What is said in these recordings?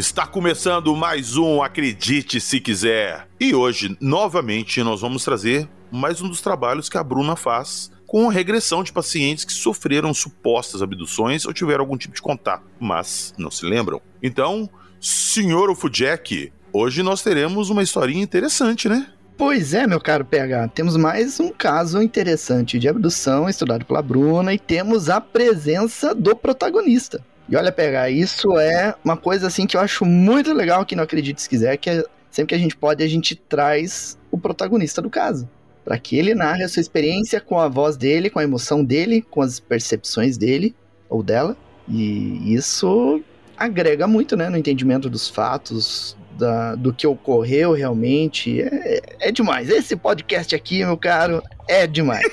Está começando mais um Acredite Se Quiser. E hoje, novamente, nós vamos trazer mais um dos trabalhos que a Bruna faz com regressão de pacientes que sofreram supostas abduções ou tiveram algum tipo de contato, mas não se lembram. Então, senhor Ufujek, hoje nós teremos uma historinha interessante, né? Pois é, meu caro PH, temos mais um caso interessante de abdução estudado pela Bruna e temos a presença do protagonista. E olha, PH, isso é uma coisa assim que eu acho muito legal que não acredite se quiser, que é, sempre que a gente pode, a gente traz o protagonista do caso. Para que ele narre a sua experiência com a voz dele, com a emoção dele, com as percepções dele ou dela. E isso agrega muito, né, no entendimento dos fatos, da, do que ocorreu realmente. É, é demais. Esse podcast aqui, meu caro, é demais.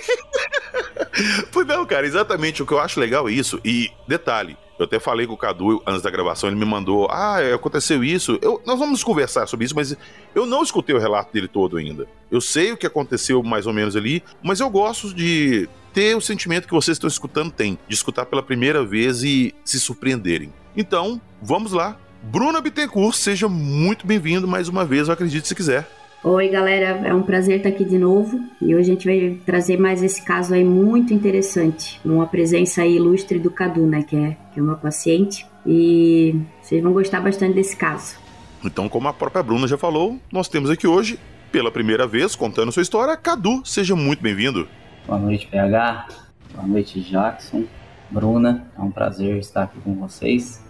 pois não, cara, exatamente. O que eu acho legal é isso. E detalhe, eu até falei com o Cadu antes da gravação, ele me mandou: Ah, aconteceu isso. Eu, nós vamos conversar sobre isso, mas eu não escutei o relato dele todo ainda. Eu sei o que aconteceu mais ou menos ali, mas eu gosto de ter o sentimento que vocês estão escutando tem, de escutar pela primeira vez e se surpreenderem. Então, vamos lá. Bruna Bittencourt, seja muito bem-vindo mais uma vez, eu acredito se quiser. Oi, galera, é um prazer estar aqui de novo e hoje a gente vai trazer mais esse caso aí muito interessante, uma presença aí ilustre do Cadu, né, que é, que é uma paciente e vocês vão gostar bastante desse caso. Então, como a própria Bruna já falou, nós temos aqui hoje, pela primeira vez, contando sua história, Cadu, seja muito bem-vindo. Boa noite, PH, boa noite, Jackson, Bruna, é um prazer estar aqui com vocês.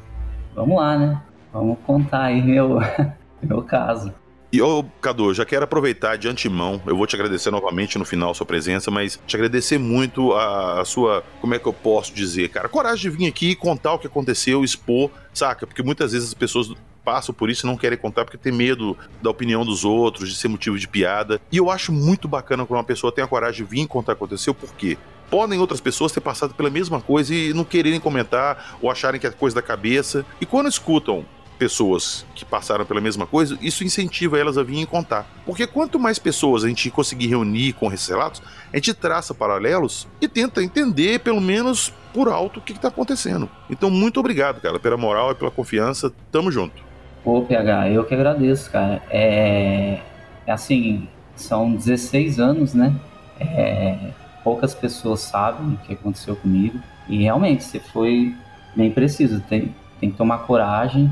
Vamos lá, né? Vamos contar aí meu, meu caso. E, ô, Cadu, já quero aproveitar de antemão, eu vou te agradecer novamente no final sua presença, mas te agradecer muito a, a, sua, como é que eu posso dizer, cara, coragem de vir aqui contar o que aconteceu, expor, saca? Porque muitas vezes as pessoas passam por isso e não querem contar porque tem medo da opinião dos outros, de ser motivo de piada. E eu acho muito bacana quando uma pessoa tem a coragem de vir contar o que aconteceu, por quê? podem outras pessoas ter passado pela mesma coisa e não quererem comentar ou acharem que é coisa da cabeça. E quando escutam pessoas que passaram pela mesma coisa, isso incentiva elas a virem contar. Porque quanto mais pessoas a gente conseguir reunir com esses relatos, a gente traça paralelos e tenta entender, pelo menos por alto, o que está acontecendo. Então, muito obrigado, cara, pela moral e pela confiança. Tamo junto. Pô, PH, eu que agradeço, cara. É, é assim, são 16 anos, né? É... Poucas pessoas sabem o que aconteceu comigo. E realmente, você foi bem preciso. Tem, tem que tomar coragem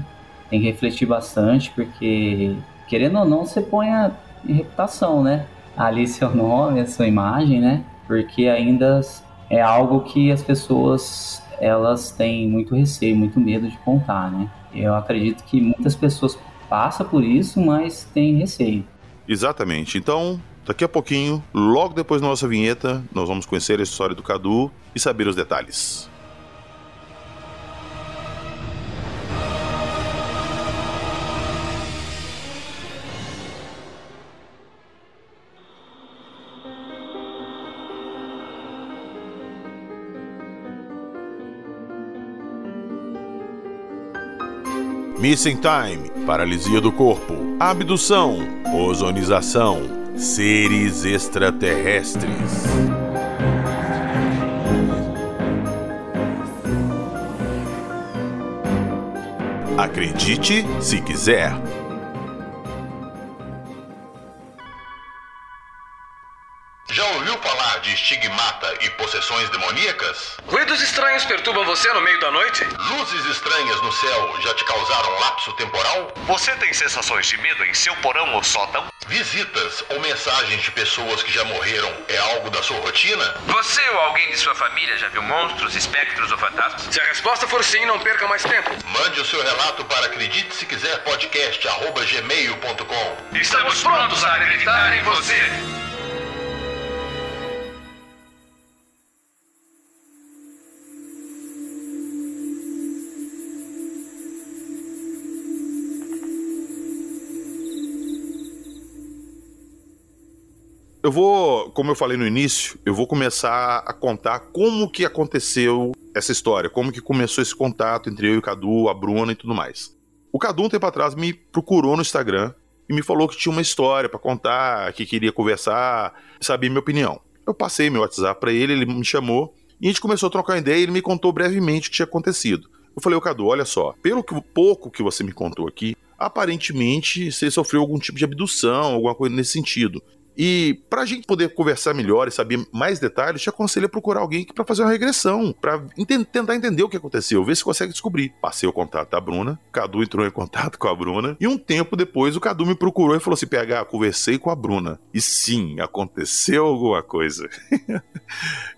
tem que refletir bastante, porque querendo ou não, você põe a reputação, né? Ali seu nome, a sua imagem, né? Porque ainda é algo que as pessoas elas têm muito receio, muito medo de contar, né? Eu acredito que muitas pessoas passam por isso, mas têm receio. Exatamente. Então, daqui a pouquinho, logo depois da nossa vinheta, nós vamos conhecer a história do Cadu e saber os detalhes. Missing Time, paralisia do corpo, abdução, ozonização, seres extraterrestres. Acredite se quiser. Estigmata e possessões demoníacas? Ruídos estranhos perturbam você no meio da noite? Luzes estranhas no céu já te causaram lapso temporal? Você tem sensações de medo em seu porão ou sótão? Visitas ou mensagens de pessoas que já morreram é algo da sua rotina? Você ou alguém de sua família já viu monstros, espectros ou fantasmas? Se a resposta for sim, não perca mais tempo. Mande o seu relato para acredite se quiser podcast gmail.com. Estamos prontos a acreditar em você. Eu vou, como eu falei no início, eu vou começar a contar como que aconteceu essa história, como que começou esse contato entre eu e o Cadu, a Bruna e tudo mais. O Cadu, um tempo atrás, me procurou no Instagram e me falou que tinha uma história para contar, que queria conversar, saber minha opinião. Eu passei meu WhatsApp para ele, ele me chamou e a gente começou a trocar ideia e ele me contou brevemente o que tinha acontecido. Eu falei, ô Cadu, olha só, pelo que, pouco que você me contou aqui, aparentemente você sofreu algum tipo de abdução, alguma coisa nesse sentido. E para a gente poder conversar melhor e saber mais detalhes, te aconselho a procurar alguém para fazer uma regressão, para tentar entender o que aconteceu, ver se consegue descobrir. Passei o contato da Bruna, Cadu entrou em contato com a Bruna, e um tempo depois o Cadu me procurou e falou assim: PH, conversei com a Bruna. E sim, aconteceu alguma coisa.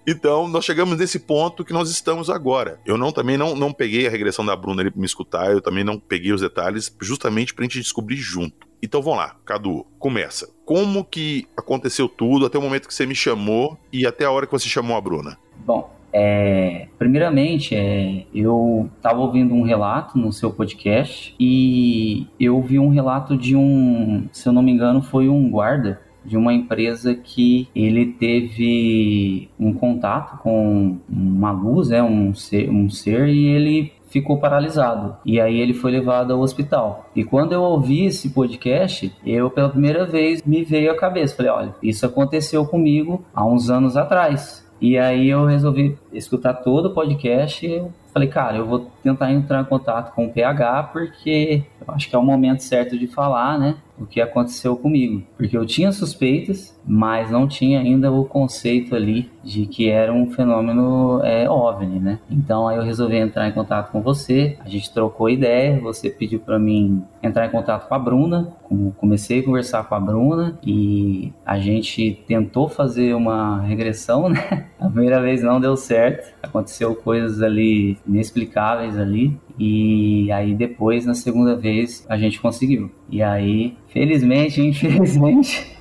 então, nós chegamos nesse ponto que nós estamos agora. Eu não também não, não peguei a regressão da Bruna ali para me escutar, eu também não peguei os detalhes, justamente para a gente descobrir junto. Então vamos lá, Cadu, começa. Como que aconteceu tudo até o momento que você me chamou e até a hora que você chamou a Bruna? Bom, é, primeiramente, é, eu estava ouvindo um relato no seu podcast e eu vi um relato de um, se eu não me engano, foi um guarda de uma empresa que ele teve um contato com uma luz, né, um ser, um ser e ele ficou paralisado. E aí ele foi levado ao hospital. E quando eu ouvi esse podcast, eu pela primeira vez me veio à cabeça. Falei, olha, isso aconteceu comigo há uns anos atrás. E aí eu resolvi escutar todo o podcast falei, cara, eu vou tentar entrar em contato com o PH porque eu acho que é o momento certo de falar, né? O que aconteceu comigo. Porque eu tinha suspeitas, mas não tinha ainda o conceito ali de que era um fenômeno é, OVNI, né? Então aí eu resolvi entrar em contato com você, a gente trocou ideia, você pediu para mim entrar em contato com a Bruna, comecei a conversar com a Bruna e a gente tentou fazer uma regressão, né? A primeira vez não deu certo, aconteceu coisas ali inexplicáveis ali e aí depois na segunda vez a gente conseguiu. E aí, felizmente, infelizmente,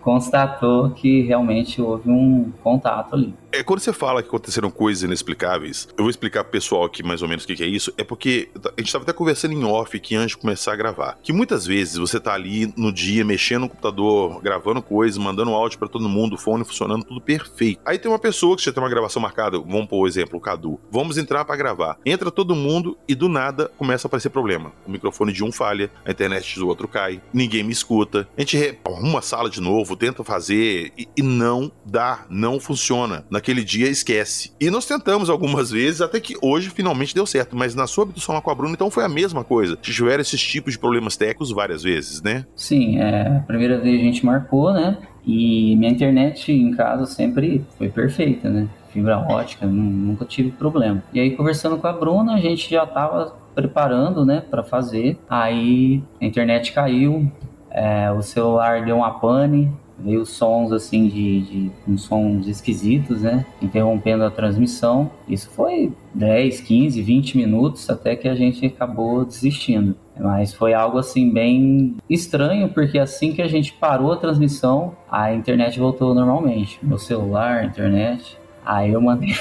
constatou que realmente houve um contato ali. É, quando você fala que aconteceram coisas inexplicáveis, eu vou explicar pro pessoal aqui mais ou menos o que, que é isso. É porque a gente estava até conversando em off aqui antes de começar a gravar. Que muitas vezes você tá ali no dia mexendo no computador, gravando coisas, mandando áudio para todo mundo, fone funcionando, tudo perfeito. Aí tem uma pessoa que já tem uma gravação marcada, vamos por exemplo, o Cadu. Vamos entrar para gravar. Entra todo mundo e do nada começa a aparecer problema. O microfone de um falha, a internet do outro cai, ninguém me escuta. A gente arruma a sala de novo, tenta fazer e, e não dá, não funciona. Na naquele dia esquece. E nós tentamos algumas vezes, até que hoje finalmente deu certo. Mas na sua abdução lá com a Bruna, então foi a mesma coisa. Tiveram esses tipos de problemas técnicos várias vezes, né? Sim, é, a primeira vez a gente marcou, né? E minha internet em casa sempre foi perfeita, né? Fibra ótica, nunca tive problema. E aí, conversando com a Bruna, a gente já tava preparando, né, para fazer. Aí a internet caiu, é, o celular deu uma pane, veio sons assim de, de uns sons esquisitos, né? Interrompendo a transmissão. Isso foi 10, 15, 20 minutos até que a gente acabou desistindo. Mas foi algo assim bem estranho, porque assim que a gente parou a transmissão, a internet voltou normalmente. Meu celular, internet. Aí eu mandei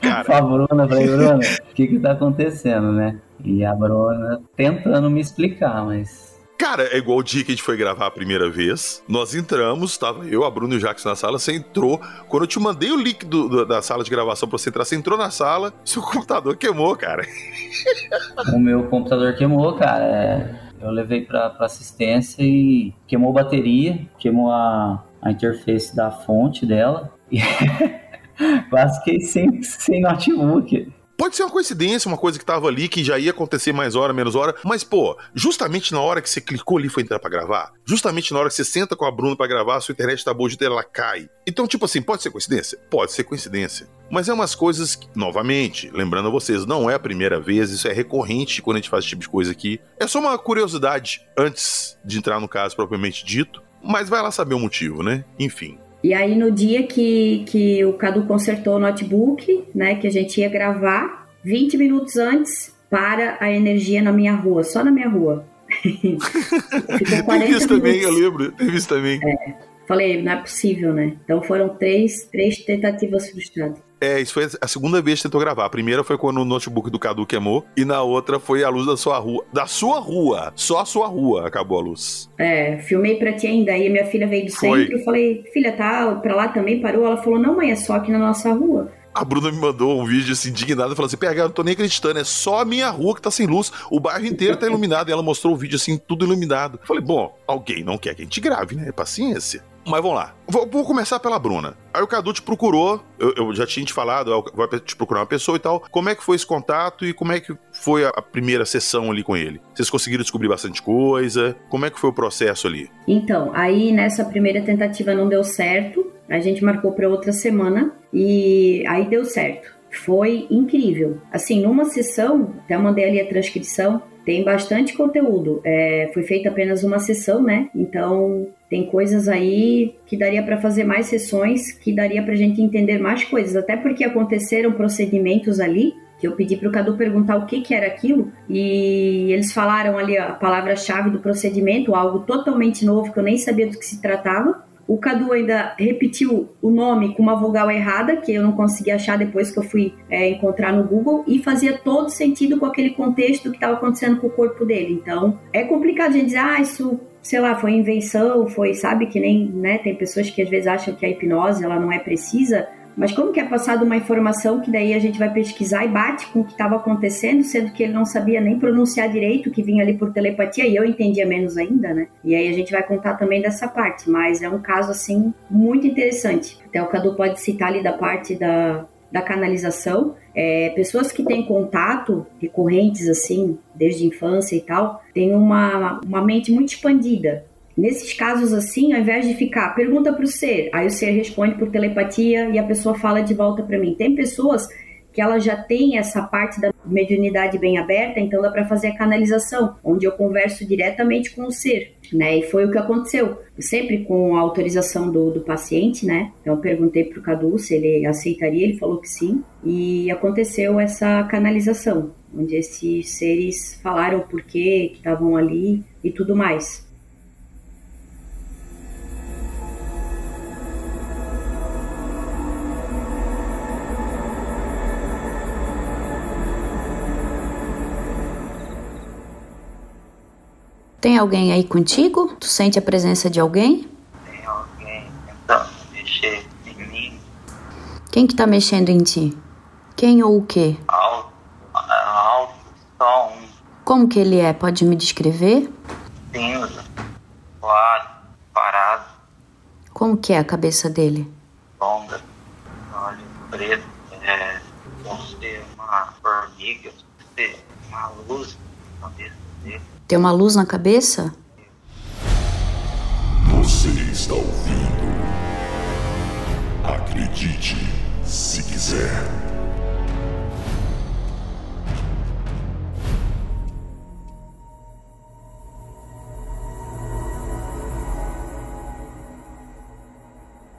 pra, pra Bruna, falei, Bruna, o que que tá acontecendo, né? E a Bruna tentando me explicar, mas Cara, é igual o dia que a gente foi gravar a primeira vez. Nós entramos, tava eu, a Bruno e o Jackson na sala. Você entrou. Quando eu te mandei o link do, do, da sala de gravação pra você entrar, você entrou na sala, seu computador queimou, cara. O meu computador queimou, cara. É, eu levei pra, pra assistência e queimou bateria, queimou a, a interface da fonte dela. E quase que sem, sem notebook. Pode ser uma coincidência, uma coisa que tava ali, que já ia acontecer mais hora, menos hora, mas, pô, justamente na hora que você clicou ali foi entrar pra gravar, justamente na hora que você senta com a Bruna para gravar, sua internet tá boa de ela cai. Então, tipo assim, pode ser coincidência? Pode ser coincidência. Mas é umas coisas que, novamente, lembrando a vocês, não é a primeira vez, isso é recorrente quando a gente faz esse tipo de coisa aqui. É só uma curiosidade antes de entrar no caso propriamente dito, mas vai lá saber o motivo, né? Enfim. E aí no dia que, que o Cadu consertou o notebook, né, que a gente ia gravar, 20 minutos antes, para a energia na minha rua, só na minha rua. Ficou 40 Teve isso também, eu lembro. Teve isso também. É, falei, não é possível, né? Então foram três, três tentativas frustradas. É, isso foi a segunda vez que tentou gravar. A primeira foi quando o notebook do Cadu queimou. E na outra foi a luz da sua rua. Da sua rua! Só a sua rua acabou a luz. É, filmei pra ti ainda. Aí minha filha veio do foi. centro. Eu falei, filha, tá pra lá também? Parou? Ela falou, não, mãe, é só aqui na nossa rua. A Bruna me mandou um vídeo assim, indignado, falou assim: PH, não tô nem acreditando, é só a minha rua que tá sem luz, o bairro inteiro tá iluminado. E ela mostrou o vídeo assim, tudo iluminado. Eu falei, bom, alguém não quer que a gente grave, né? Paciência. Mas vamos lá. Vou, vou, começar pela Bruna. Aí o Cadu te procurou, eu, eu, já tinha te falado, vai te procurar uma pessoa e tal. Como é que foi esse contato e como é que foi a, a, primeira sessão ali com ele? Vocês conseguiram descobrir bastante coisa? Como é que foi o processo ali? Então, aí nessa primeira tentativa não deu certo. A gente marcou para outra semana e aí deu certo. Foi incrível. Assim, numa sessão, até mandei ali a transcrição, tem bastante conteúdo. É, foi feita apenas uma sessão, né? Então tem coisas aí que daria para fazer mais sessões, que daria para gente entender mais coisas, até porque aconteceram procedimentos ali que eu pedi para o Cadu perguntar o que, que era aquilo e eles falaram ali a palavra-chave do procedimento, algo totalmente novo que eu nem sabia do que se tratava. O Cadu ainda repetiu o nome com uma vogal errada, que eu não consegui achar depois que eu fui é, encontrar no Google, e fazia todo sentido com aquele contexto que estava acontecendo com o corpo dele. Então, é complicado a gente dizer, ah, isso sei lá, foi invenção, foi, sabe, que nem, né, tem pessoas que às vezes acham que a hipnose ela não é precisa, mas como que é passada uma informação que daí a gente vai pesquisar e bate com o que estava acontecendo, sendo que ele não sabia nem pronunciar direito, que vinha ali por telepatia, e eu entendia menos ainda, né? E aí a gente vai contar também dessa parte, mas é um caso, assim, muito interessante. Até o Cadu pode citar ali da parte da, da canalização, é, pessoas que têm contato recorrentes, assim, desde infância e tal, têm uma, uma mente muito expandida. Nesses casos assim, ao invés de ficar, pergunta para o ser, aí o ser responde por telepatia e a pessoa fala de volta para mim. Tem pessoas que ela já tem essa parte da mediunidade bem aberta, então dá para fazer a canalização, onde eu converso diretamente com o ser, né? E foi o que aconteceu, sempre com a autorização do, do paciente, né? Então eu perguntei para o Cadu se ele aceitaria, ele falou que sim, e aconteceu essa canalização, onde esses seres falaram por que estavam ali e tudo mais. Tem alguém aí contigo? Tu sente a presença de alguém? Tem alguém tentando mexer em mim. Quem que tá mexendo em ti? Quem ou o quê? Alto, alto, só um. Como que ele é? Pode me descrever? Cinza, claro, parado. Como que é a cabeça dele? Longa, olho preto, é, como se uma formiga, uma luz. Tem uma luz na cabeça? Você está ouvindo. Acredite se quiser.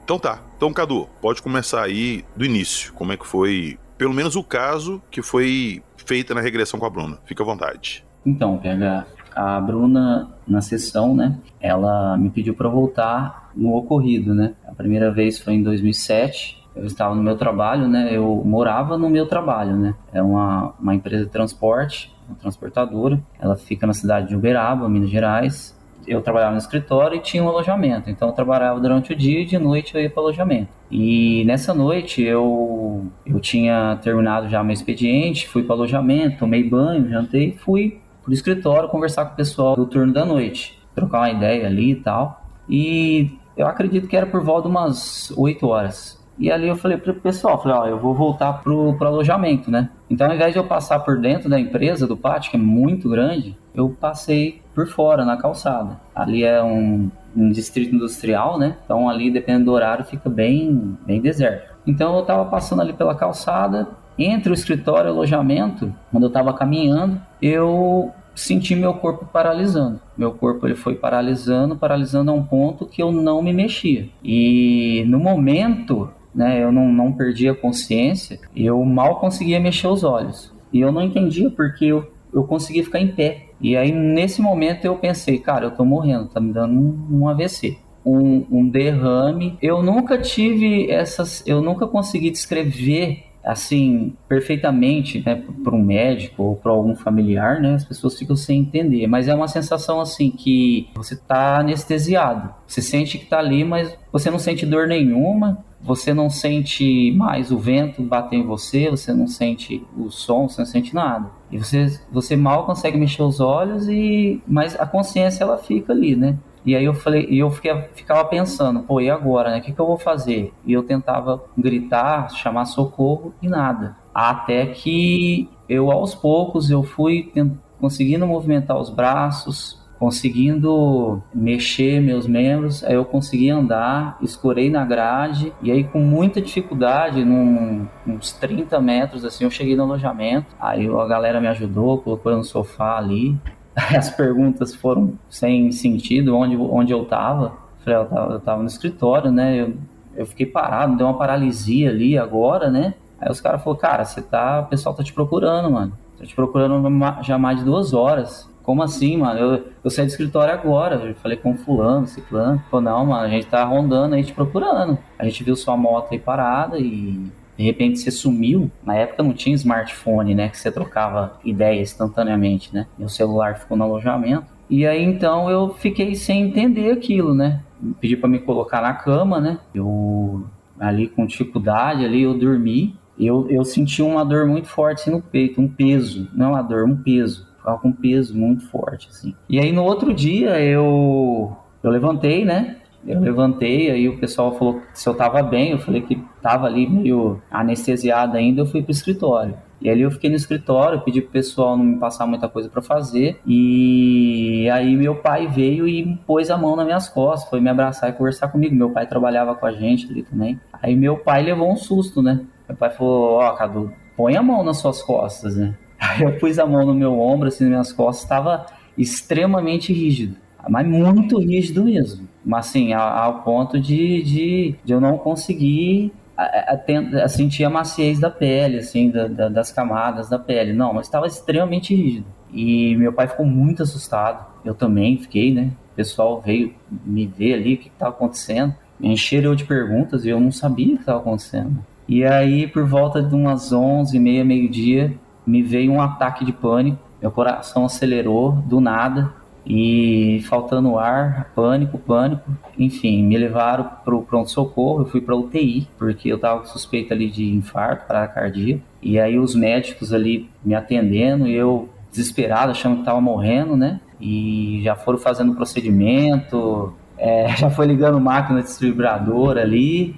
Então tá. Então, Cadu, pode começar aí do início. Como é que foi, pelo menos o caso que foi feita na regressão com a Bruna. Fica à vontade. Então, PH, a Bruna, na sessão, né, ela me pediu para voltar no ocorrido, né? A primeira vez foi em 2007. Eu estava no meu trabalho, né? Eu morava no meu trabalho, né? É uma, uma empresa de transporte, uma transportadora. Ela fica na cidade de Uberaba, Minas Gerais. Eu trabalhava no escritório e tinha um alojamento. Então eu trabalhava durante o dia e de noite eu ia para o alojamento. E nessa noite eu, eu tinha terminado já meu expediente, fui para o alojamento, tomei banho, jantei e fui pro escritório conversar com o pessoal do turno da noite, trocar uma ideia ali e tal. E eu acredito que era por volta de umas 8 horas. E ali eu falei pro pessoal, falei, ó, eu vou voltar pro, pro alojamento, né? Então ao invés de eu passar por dentro da empresa, do pátio, que é muito grande, eu passei por fora, na calçada. Ali é um, um distrito industrial, né? Então ali, dependendo do horário, fica bem, bem deserto. Então eu tava passando ali pela calçada, entre o escritório e o alojamento, quando eu estava caminhando, eu senti meu corpo paralisando. Meu corpo ele foi paralisando, paralisando a um ponto que eu não me mexia. E no momento, né, eu não, não perdi a consciência, eu mal conseguia mexer os olhos. E eu não entendia porque eu, eu conseguia ficar em pé. E aí, nesse momento, eu pensei, cara, eu tô morrendo, tá me dando um, um AVC. Um, um derrame. Eu nunca tive essas. Eu nunca consegui descrever assim perfeitamente né, para um médico ou para algum familiar, né, as pessoas ficam sem entender. Mas é uma sensação assim que você está anestesiado. Você sente que está ali, mas você não sente dor nenhuma. Você não sente mais o vento bater em você, você não sente o som, você não sente nada. E você, você mal consegue mexer os olhos e mas a consciência ela fica ali, né? E aí eu falei, e eu fiquei, ficava pensando, pô, e agora, né? O que, que eu vou fazer? E eu tentava gritar, chamar socorro e nada. Até que eu, aos poucos, eu fui conseguindo movimentar os braços, conseguindo mexer meus membros, aí eu consegui andar, escorei na grade, e aí com muita dificuldade, num, uns 30 metros assim, eu cheguei no alojamento, aí a galera me ajudou, colocou no sofá ali, as perguntas foram sem sentido, onde, onde eu tava, falei, eu tava, eu tava no escritório, né, eu, eu fiquei parado, deu uma paralisia ali agora, né, aí os caras falaram, cara, você tá, o pessoal tá te procurando, mano, tá te procurando já mais de duas horas, como assim, mano? Eu, eu saí do escritório agora. Eu falei com fulano, ciclano. Falou, não, mano, a gente tá rondando aí te procurando. A gente viu sua moto aí parada e de repente você sumiu. Na época não tinha smartphone, né? Que você trocava ideia instantaneamente, né? Meu celular ficou no alojamento. E aí então eu fiquei sem entender aquilo, né? Pedi para me colocar na cama, né? Eu ali com dificuldade, ali eu dormi. Eu, eu senti uma dor muito forte assim, no peito, um peso, não é uma dor, um peso ficava com peso muito forte, assim. E aí no outro dia eu, eu levantei, né? Eu levantei, aí o pessoal falou se eu tava bem, eu falei que tava ali meio anestesiado ainda, eu fui pro escritório. E ali eu fiquei no escritório, pedi pro pessoal não me passar muita coisa para fazer. E aí meu pai veio e pôs a mão nas minhas costas, foi me abraçar e conversar comigo. Meu pai trabalhava com a gente ali também. Aí meu pai levou um susto, né? Meu pai falou: Ó, oh, Cadu, põe a mão nas suas costas, né? Aí eu pus a mão no meu ombro, assim, nas minhas costas, estava extremamente rígido, mas muito rígido mesmo. Mas assim, ao, ponto de, de, de, eu não conseguir a, a, a sentir a maciez da pele, assim, da, da, das camadas da pele. Não, mas estava extremamente rígido. E meu pai ficou muito assustado. Eu também fiquei, né? O pessoal veio me ver ali, o que estava acontecendo. Me encheram de perguntas e eu não sabia o que estava acontecendo. E aí, por volta de umas 11 e meia, meio-dia, me veio um ataque de pânico, meu coração acelerou do nada e faltando ar, pânico, pânico, enfim, me levaram para o pronto-socorro, eu fui para UTI, porque eu estava suspeito ali de infarto, parada cardíaca, e aí os médicos ali me atendendo e eu desesperado, achando que estava morrendo, né? E já foram fazendo procedimento, é, já foi ligando máquina distribuidora ali.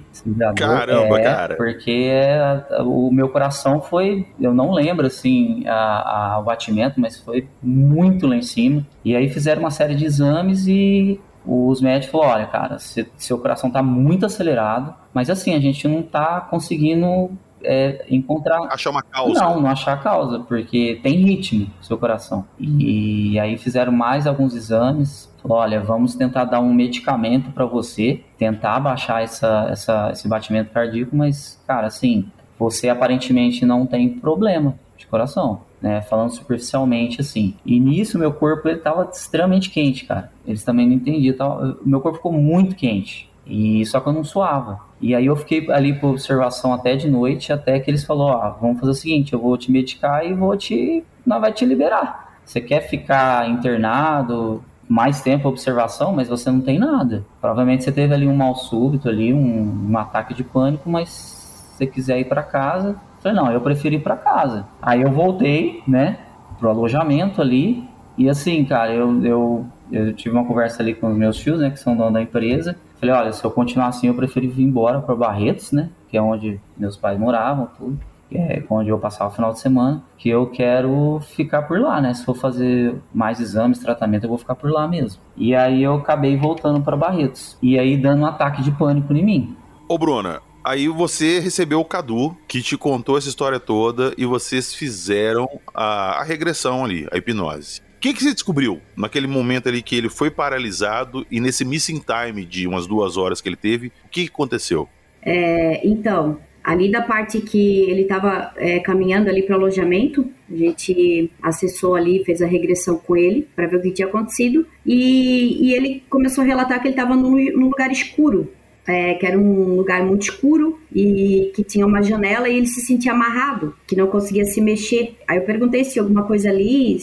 Caramba, é, cara. Porque é, o meu coração foi, eu não lembro assim a, a, o batimento, mas foi muito lá em cima. E aí fizeram uma série de exames e os médicos falaram: olha, cara, seu coração tá muito acelerado, mas assim, a gente não tá conseguindo é, encontrar. Achar uma causa. Não, não achar a causa, porque tem ritmo seu coração. E, e aí fizeram mais alguns exames. Falou, olha, vamos tentar dar um medicamento para você, tentar baixar essa, essa, esse batimento cardíaco, mas, cara, assim, você aparentemente não tem problema de coração. Né, falando superficialmente assim. E nisso meu corpo ele tava extremamente quente, cara. Eles também não entendiam, tava, meu corpo ficou muito quente. E só que eu não suava. E aí eu fiquei ali por observação até de noite, até que eles falaram, ó, vamos fazer o seguinte, eu vou te medicar e vou te. Não vai te liberar. Você quer ficar internado mais tempo observação, mas você não tem nada. Provavelmente você teve ali um mal súbito ali, um, um ataque de pânico, mas se você quiser ir para casa, falei, não, eu prefiro ir para casa. Aí eu voltei, né, pro alojamento ali, e assim, cara, eu, eu, eu tive uma conversa ali com os meus filhos, né, que são dono da empresa, Falei, olha, se eu continuar assim, eu prefiro vir embora para Barretos, né? Que é onde meus pais moravam, tudo. É onde eu passava o final de semana. Que eu quero ficar por lá, né? Se for fazer mais exames, tratamento, eu vou ficar por lá mesmo. E aí eu acabei voltando para Barretos. E aí dando um ataque de pânico em mim. Ô, Bruna, Aí você recebeu o Cadu, que te contou essa história toda, e vocês fizeram a, a regressão ali, a hipnose que, que você descobriu naquele momento ali que ele foi paralisado e nesse missing time de umas duas horas que ele teve? O que, que aconteceu? É, então, ali da parte que ele estava é, caminhando ali para o alojamento, a gente acessou ali, fez a regressão com ele para ver o que tinha acontecido e, e ele começou a relatar que ele estava num, num, lugar escuro. É, que era um lugar muito escuro e que tinha uma janela e ele se sentia amarrado, que não conseguia se mexer. Aí eu perguntei se alguma coisa ali,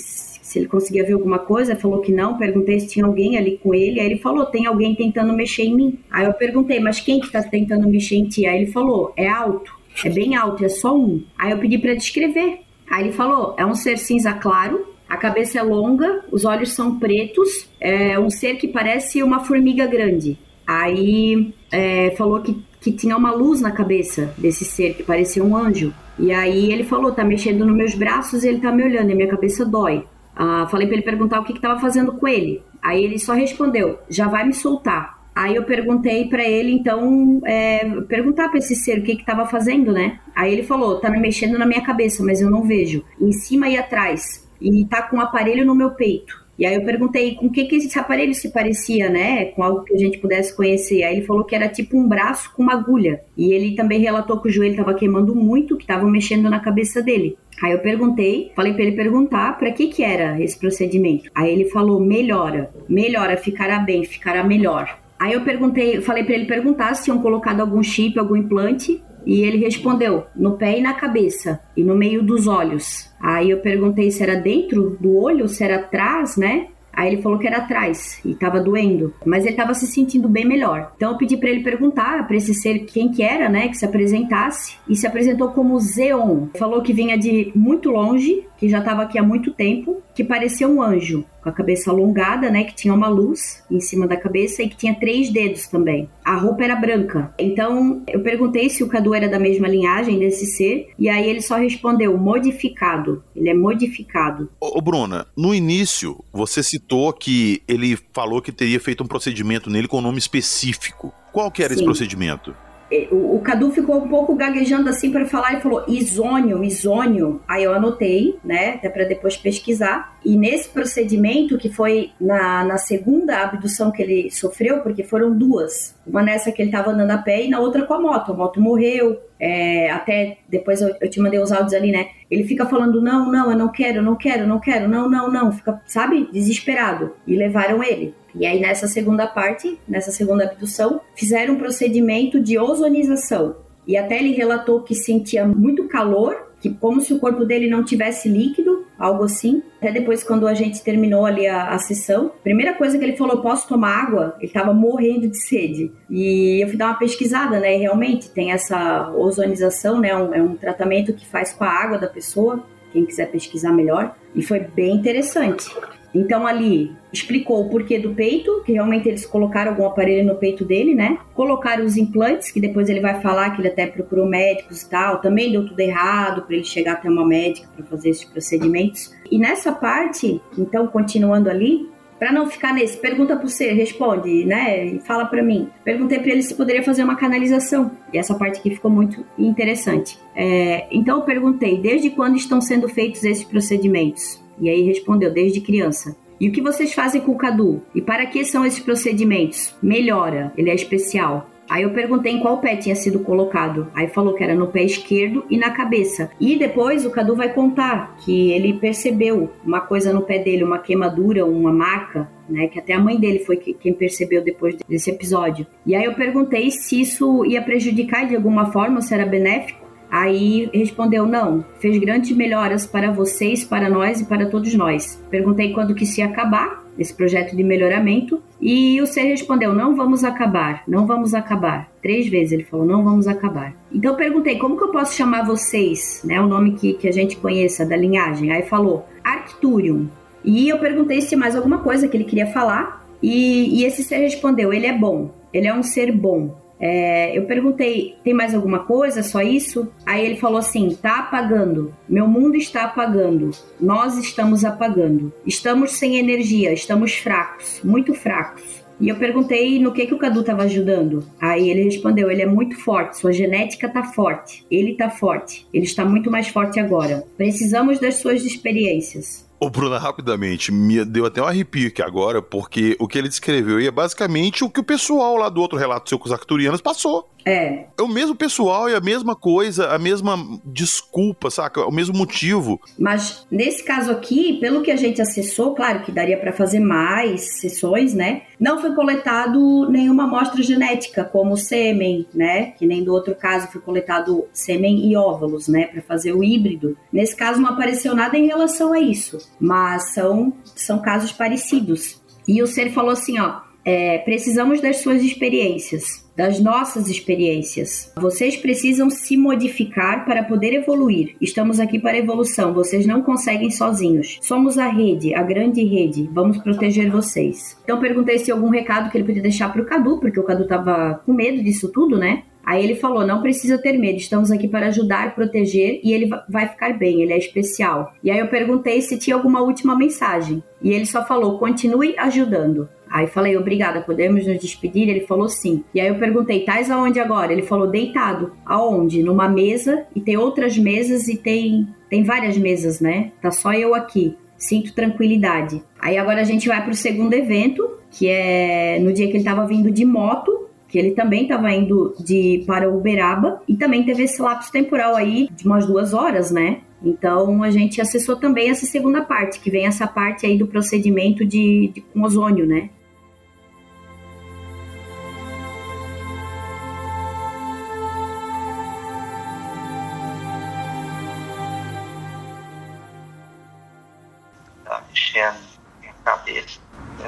se ele conseguia ver alguma coisa, falou que não, perguntei se tinha alguém ali com ele, aí ele falou, tem alguém tentando mexer em mim. Aí eu perguntei, mas quem que tá tentando mexer em ti? Aí ele falou, é alto, é bem alto, é só um. Aí eu pedi para descrever. Aí ele falou, é um ser cinza claro, A cabeça é longa, os olhos são pretos, é um ser que parece uma formiga grande. Aí é, falou que, que tinha uma luz na cabeça desse ser, que parecia um anjo. E aí ele falou, tá mexendo nos meus braços e ele tá me olhando, e minha cabeça dói. Ah, falei para ele perguntar o que, que tava fazendo com ele. Aí ele só respondeu, já vai me soltar. Aí eu perguntei para ele, então, é, perguntar para esse ser o que que tava fazendo, né? Aí ele falou, tá me mexendo na minha cabeça, mas eu não vejo. Em cima e atrás. E tá com um aparelho no meu peito. E aí eu perguntei com o que, que esse aparelho se parecia, né? Com algo que a gente pudesse conhecer. Aí ele falou que era tipo um braço com uma agulha. E ele também relatou que o joelho estava queimando muito, que estava mexendo na cabeça dele. Aí eu perguntei, falei para ele perguntar para que que era esse procedimento. Aí ele falou: melhora, melhora, ficará bem, ficará melhor. Aí eu perguntei, falei para ele perguntar se tinham colocado algum chip, algum implante. E ele respondeu: no pé e na cabeça, e no meio dos olhos. Aí eu perguntei se era dentro do olho, se era atrás, né? Aí ele falou que era atrás e tava doendo, mas ele tava se sentindo bem melhor. Então eu pedi para ele perguntar para esse ser quem que era, né, que se apresentasse e se apresentou como Zeon. Falou que vinha de muito longe, que já estava aqui há muito tempo, que parecia um anjo com a cabeça alongada, né, que tinha uma luz em cima da cabeça e que tinha três dedos também. A roupa era branca. Então, eu perguntei se o Cadu era da mesma linhagem desse ser, e aí ele só respondeu modificado. Ele é modificado. Ô, ô, Bruna, no início, você citou que ele falou que teria feito um procedimento nele com um nome específico. Qual que era esse Sim. procedimento? É, O, Cadu ficou um pouco gaguejando assim para falar e falou isônio, isônio. Aí eu anotei, né, até para depois pesquisar. E nesse procedimento, que foi na, na segunda abdução que ele sofreu, porque foram duas. Uma nessa que ele tava andando a pé e na outra com a moto. A moto morreu. É, até depois eu, eu te mandei os áudios ali, né? Ele fica falando: não, não, eu não quero, eu não quero, eu não quero, não, não, não. Fica, sabe, desesperado. E levaram ele. E aí, nessa segunda parte, nessa segunda abdução, fizeram um procedimento de ozonização. E até ele relatou que sentia muito calor, que como se o corpo dele não tivesse líquido, algo assim. Até depois, quando a gente terminou ali a, a sessão, primeira coisa que ele falou, posso tomar água? Ele tava morrendo de sede. E eu fui dar uma pesquisada, né? E realmente tem essa ozonização, né? Um- é um tratamento que faz com a água da pessoa. Quem quiser pesquisar melhor. E foi bem interessante. Então ali explicou o porquê do peito, que realmente eles colocaram algum aparelho no peito dele, né? Colocaram os implantes, que depois ele vai falar que ele até procurou médicos e tal. Também deu tudo errado para ele chegar até uma médica para fazer esses procedimentos. E nessa parte, então continuando ali, para não ficar nesse, pergunta pro ser, responde, né? E fala para mim. Perguntei para ele se poderia fazer uma canalização. E essa parte aqui ficou muito interessante. É, então eu perguntei, desde quando estão sendo feitos esses procedimentos? E aí respondeu, desde criança. E o que vocês fazem com o Cadu? E para que são esses procedimentos? Melhora, ele é especial. Aí eu perguntei em qual pé tinha sido colocado. Aí falou que era no pé esquerdo e na cabeça. E depois o Cadu vai contar que ele percebeu uma coisa no pé dele, uma queimadura, uma marca, né? Que até a mãe dele foi que- quem percebeu depois desse episódio. E aí eu perguntei se isso ia prejudicar de alguma forma, se era benéfico. Aí respondeu não, fez grandes melhoras para vocês, para nós e para todos nós. Perguntei quando que se acabar esse projeto de melhoramento e o ser respondeu não vamos acabar, não vamos acabar. Três vezes ele falou não vamos acabar. Então perguntei como que eu posso chamar vocês, né, o nome que, que a gente conheça da linhagem. Aí falou Arcturium. E eu perguntei se mais alguma coisa que ele queria falar e, e esse ser respondeu ele é bom, ele é um ser bom. É, eu perguntei, tem mais alguma coisa? Só isso? Aí ele falou assim: tá apagando. Meu mundo está apagando. Nós estamos apagando. Estamos sem energia, estamos fracos, muito fracos. E eu perguntei no que, que o Cadu estava ajudando. Aí ele respondeu: ele é muito forte, sua genética tá forte. Ele tá forte. Ele está muito mais forte agora. Precisamos das suas experiências. Ô, Bruna, rapidamente, me deu até um arrepio aqui agora, porque o que ele descreveu aí é basicamente o que o pessoal lá do outro relato seu com os arcturianos passou. É, É o mesmo pessoal e a mesma coisa, a mesma desculpa, saca? O mesmo motivo. Mas nesse caso aqui, pelo que a gente acessou, claro que daria para fazer mais sessões, né? Não foi coletado nenhuma amostra genética, como sêmen, né? Que nem do outro caso foi coletado sêmen e óvulos, né? Para fazer o híbrido. Nesse caso não apareceu nada em relação a isso, mas são, são casos parecidos. E o ser falou assim, ó. É, precisamos das suas experiências, das nossas experiências. Vocês precisam se modificar para poder evoluir. Estamos aqui para evolução, vocês não conseguem sozinhos. Somos a rede, a grande rede. Vamos proteger vocês. Então perguntei se algum recado que ele podia deixar para o Cadu, porque o Cadu tava com medo disso tudo, né? Aí ele falou: não precisa ter medo, estamos aqui para ajudar, proteger e ele vai ficar bem, ele é especial. E aí eu perguntei se tinha alguma última mensagem. E ele só falou: continue ajudando. Aí falei, obrigada, podemos nos despedir? Ele falou sim. E aí eu perguntei, tais aonde agora? Ele falou, deitado. Aonde? Numa mesa e tem outras mesas e tem, tem várias mesas, né? Tá só eu aqui. Sinto tranquilidade. Aí agora a gente vai pro segundo evento, que é no dia que ele tava vindo de moto que ele também estava indo de para Uberaba e também teve esse lapso temporal aí de umas duas horas, né? Então a gente acessou também essa segunda parte, que vem essa parte aí do procedimento de, de com ozônio, né?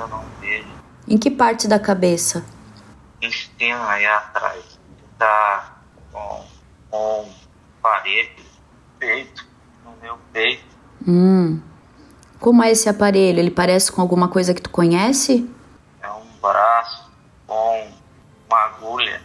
Eu não vejo. Em que parte da cabeça? intestino aí atrás. Tá com, com parede, peito, no meu peito. Hum. Como é esse aparelho? Ele parece com alguma coisa que tu conhece? É um braço com uma agulha.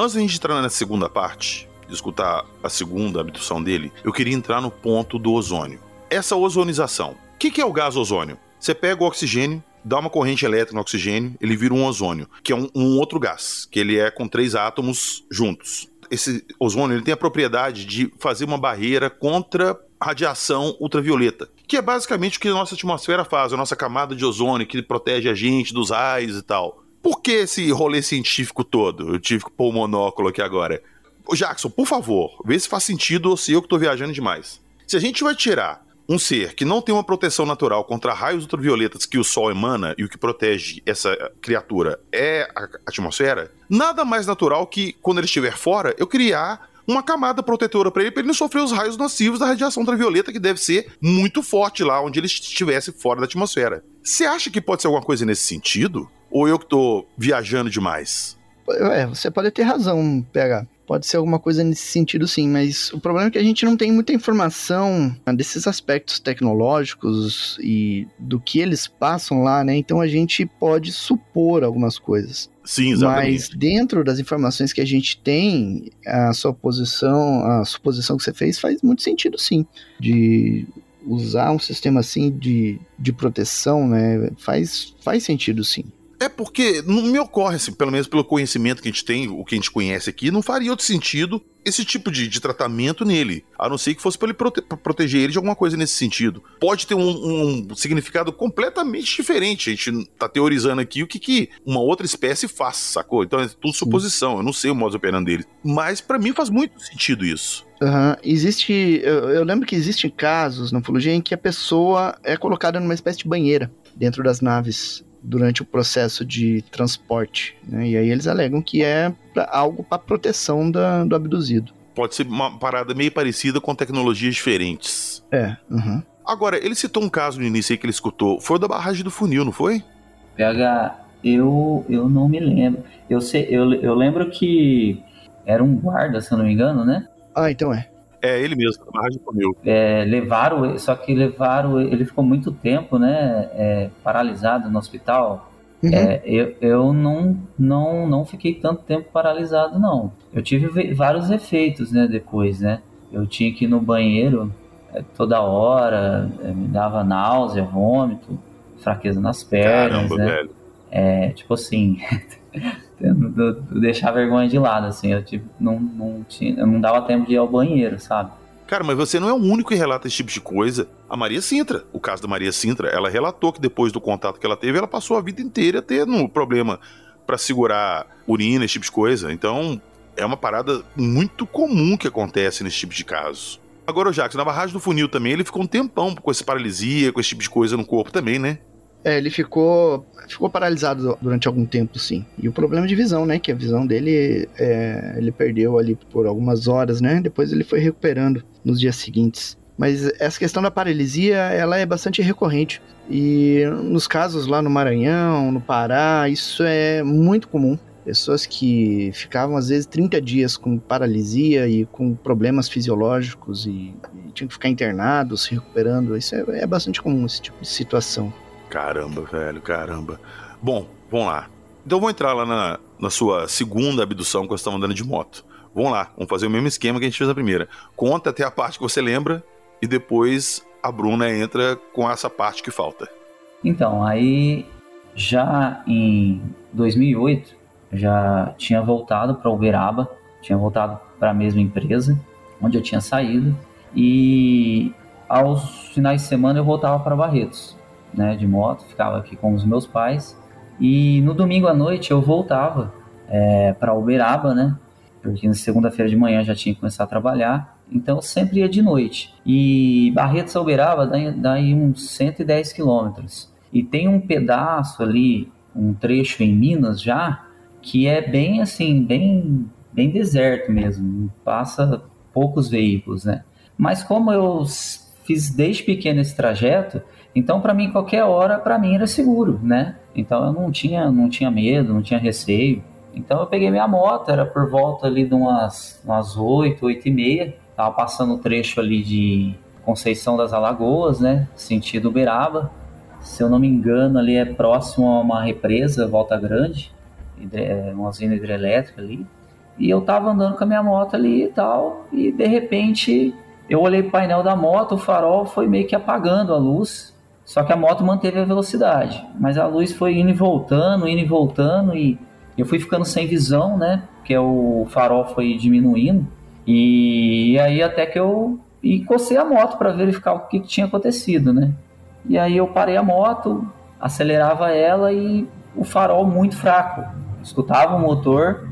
Antes de a gente entrar na segunda parte, escutar a segunda abdução dele, eu queria entrar no ponto do ozônio. Essa ozonização. O que, que é o gás ozônio? Você pega o oxigênio, dá uma corrente elétrica no oxigênio, ele vira um ozônio, que é um, um outro gás, que ele é com três átomos juntos. Esse ozônio ele tem a propriedade de fazer uma barreira contra radiação ultravioleta, que é basicamente o que a nossa atmosfera faz, a nossa camada de ozônio que protege a gente dos raios e tal. Por que esse rolê científico todo? Eu tive que pôr o monóculo aqui agora. Jackson, por favor, vê se faz sentido ou se eu que tô viajando demais. Se a gente vai tirar um ser que não tem uma proteção natural contra raios ultravioletas que o Sol emana e o que protege essa criatura é a atmosfera, nada mais natural que, quando ele estiver fora, eu criar uma camada protetora para ele, para ele não sofrer os raios nocivos da radiação ultravioleta, que deve ser muito forte lá onde ele estivesse fora da atmosfera. Você acha que pode ser alguma coisa nesse sentido? Ou eu que tô viajando demais? É, você pode ter razão, PH. Pode ser alguma coisa nesse sentido, sim, mas o problema é que a gente não tem muita informação desses aspectos tecnológicos e do que eles passam lá, né? Então a gente pode supor algumas coisas. Sim, exatamente. Mas dentro das informações que a gente tem, a sua posição, a suposição que você fez faz muito sentido, sim. De usar um sistema assim de, de proteção, né? Faz, faz sentido, sim. É porque não me ocorre, assim, pelo menos pelo conhecimento que a gente tem, o que a gente conhece aqui, não faria outro sentido esse tipo de, de tratamento nele. A não ser que fosse para ele prote proteger ele de alguma coisa nesse sentido. Pode ter um, um, significado completamente diferente. A gente tá teorizando aqui o que, que uma outra espécie faz, sacou? Então é tudo suposição. Eu não sei o modo operando dele. Mas para mim faz muito sentido isso. Uhum. Existe. Eu, eu, lembro que existem casos na ufologia em que a pessoa é colocada numa espécie de banheira dentro das naves durante o processo de transporte. Né? E aí eles alegam que é pra, algo para proteção da, do abduzido. Pode ser uma parada meio parecida com tecnologias diferentes. É. Uhum. Agora, ele citou um caso no início aí que ele escutou. Foi o da barragem do funil, não foi? PH, eu, eu não me lembro. Eu, sei, eu, eu lembro que era um guarda, se eu não me engano, né? Ah, então é. É ele mesmo, a barragem comeu. É, levaram, só que levaram, ele ficou muito tempo, né, é, paralisado no hospital. Uhum. É, eu eu não, não, não fiquei tanto tempo paralisado, não. Eu tive vários efeitos, né, depois, né. Eu tinha que ir no banheiro é, toda hora, é, me dava náusea, vômito, fraqueza nas pernas, Caramba, né. velho. É, tipo assim, deixar a vergonha de lado, assim, eu tipo, não, não, tinha, não dava tempo de ir ao banheiro, sabe? Cara, mas você não é o único que relata esse tipo de coisa. A Maria Sintra, o caso da Maria Sintra, ela relatou que depois do contato que ela teve, ela passou a vida inteira tendo problema para segurar urina, esse tipo de coisa. Então, é uma parada muito comum que acontece nesse tipo de casos. Agora, o Jackson, na barragem do funil também, ele ficou um tempão com essa paralisia, com esse tipo de coisa no corpo também, né? É, ele ficou, ficou paralisado durante algum tempo, sim. E o problema de visão, né? Que a visão dele, é, ele perdeu ali por algumas horas, né? Depois ele foi recuperando nos dias seguintes. Mas essa questão da paralisia, ela é bastante recorrente. E nos casos lá no Maranhão, no Pará, isso é muito comum. Pessoas que ficavam às vezes 30 dias com paralisia e com problemas fisiológicos e, e tinham que ficar internados, se recuperando. Isso é, é bastante comum, esse tipo de situação. Caramba, velho, caramba. Bom, vamos lá. Então vou entrar lá na, na sua segunda abdução que você estava andando de moto. Vamos lá, vamos fazer o mesmo esquema que a gente fez na primeira. Conta até a parte que você lembra e depois a Bruna entra com essa parte que falta. Então, aí já em 2008, já tinha voltado para Uberaba, tinha voltado para a mesma empresa onde eu tinha saído e aos finais de semana eu voltava para Barretos, né, de moto, ficava aqui com os meus pais e no domingo à noite eu voltava é, para Uberaba, né, porque na segunda-feira de manhã já tinha que começar a trabalhar então eu sempre ia de noite. E Barretos a Uberaba dá, dá uns 110 quilômetros. E tem um pedaço ali, um trecho em Minas já, que é bem assim, bem, bem deserto mesmo. Passa poucos veículos, né? Mas como eu fiz desde pequeno esse trajeto, então para mim qualquer hora para mim era seguro, né? Então eu não tinha, não tinha medo, não tinha receio. Então eu peguei minha moto, era por volta ali de umas, umas 8, 8 e meia Tava passando o trecho ali de Conceição das Alagoas, né? Sentido Uberaba. Se eu não me engano, ali é próximo a uma represa, Volta Grande, é, uma usina hidrelétrica ali. E eu tava andando com a minha moto ali e tal, e de repente eu olhei o painel da moto, o farol foi meio que apagando a luz, só que a moto manteve a velocidade, mas a luz foi indo e voltando, indo e voltando, e eu fui ficando sem visão, né? Porque o farol foi diminuindo. E aí até que eu encostei a moto para verificar o que, tinha acontecido, né? E aí eu parei a moto, acelerava ela e o farol muito fraco. Escutava o motor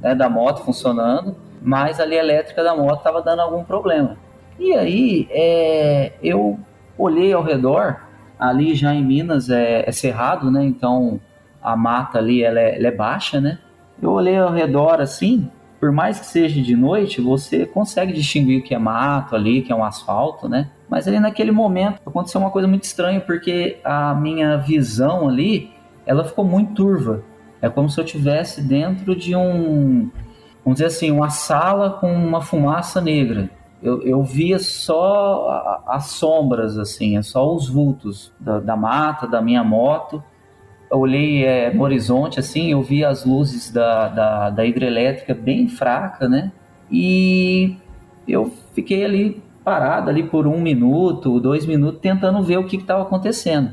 né, da moto funcionando, mas a linha elétrica da moto estava dando algum problema. E aí é, eu olhei ao redor, ali já em Minas é, é cerrado, né? Então a mata ali ela é, ela é baixa, né? Eu olhei ao redor assim, por mais que seja de noite, você consegue distinguir o que é mato ali, que é um asfalto, né? Mas ali naquele momento aconteceu uma coisa muito estranha, porque a minha visão ali, ela ficou muito turva. É como se eu tivesse dentro de um, vamos dizer assim, uma sala com uma fumaça negra. Eu, eu via só as sombras, assim, é só os vultos da, da mata, da minha moto eu olhei é, no horizonte, assim, eu vi as luzes da, da, da hidrelétrica bem fraca, né? E eu fiquei ali parado ali por um minuto, dois minutos, tentando ver o que estava acontecendo.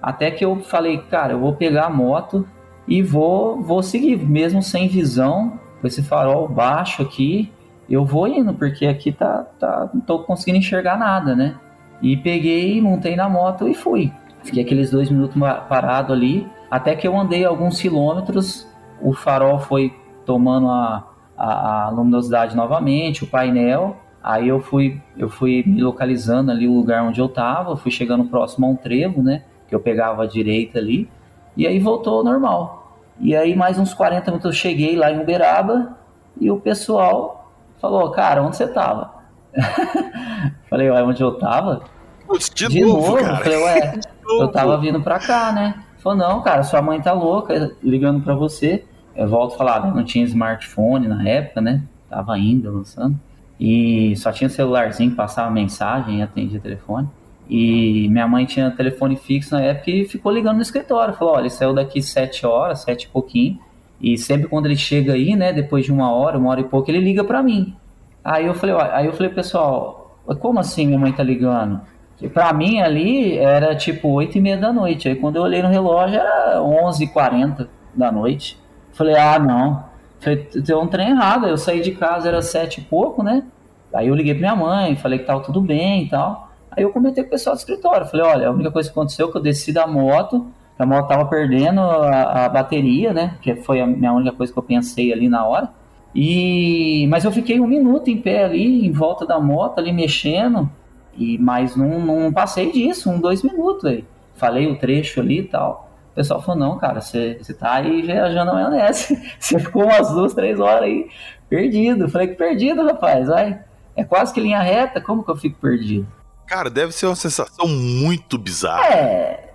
Até que eu falei, cara, eu vou pegar a moto e vou, vou seguir, mesmo sem visão, com esse farol baixo aqui, eu vou indo, porque aqui tá, tá não tô conseguindo enxergar nada, né? E peguei, montei na moto e fui. Fiquei aqueles dois minutos parado ali, até que eu andei alguns quilômetros, o farol foi tomando a, a, a luminosidade novamente, o painel, aí eu fui, eu fui me localizando ali o lugar onde eu estava, fui chegando próximo a um trevo, né, que eu pegava a direita ali, e aí voltou ao normal. E aí mais uns 40 minutos eu cheguei lá em Uberaba, e o pessoal falou, cara, onde você tava? Falei, ué, onde eu tava? De, de novo, novo cara. Falei, ué, eu tava vindo pra cá, né? Falou, não, cara, sua mãe tá louca, ligando pra você. Eu volto a falar, não tinha smartphone na época, né? Tava ainda lançando. E só tinha celularzinho que passava mensagem e atendia telefone. E minha mãe tinha telefone fixo na época e ficou ligando no escritório. Falou, olha, ele saiu daqui sete horas, sete e pouquinho. E sempre quando ele chega aí, né, depois de uma hora, uma hora e pouco, ele liga pra mim. Aí eu falei, ó, aí eu falei, pessoal, como assim minha mãe tá ligando? E pra mim ali era tipo 8 e meia da noite. Aí quando eu olhei no relógio era 11h40 da noite. Falei, ah, não. Falei, tem um trem errado. Eu saí de casa, era sete e pouco, né? Aí eu liguei pra minha mãe, falei que tava tudo bem e tal. Aí eu comentei com o pessoal do escritório. Falei, olha, a única coisa que aconteceu é que eu desci da moto, a moto tava perdendo a, a bateria, né? Que foi a minha única coisa que eu pensei ali na hora. E mas eu fiquei um minuto em pé ali, em volta da moto, ali mexendo. E, mas não, não passei disso, um, dois minutos aí. falei o trecho ali e tal. O pessoal falou, não, cara, você, tá aí viajando a maionese. Você ficou umas duas, três horas aí perdido. Eu falei, que perdido, rapaz, vai. É quase que linha reta, como que eu fico perdido? Cara, deve ser uma sensação muito bizarra. É,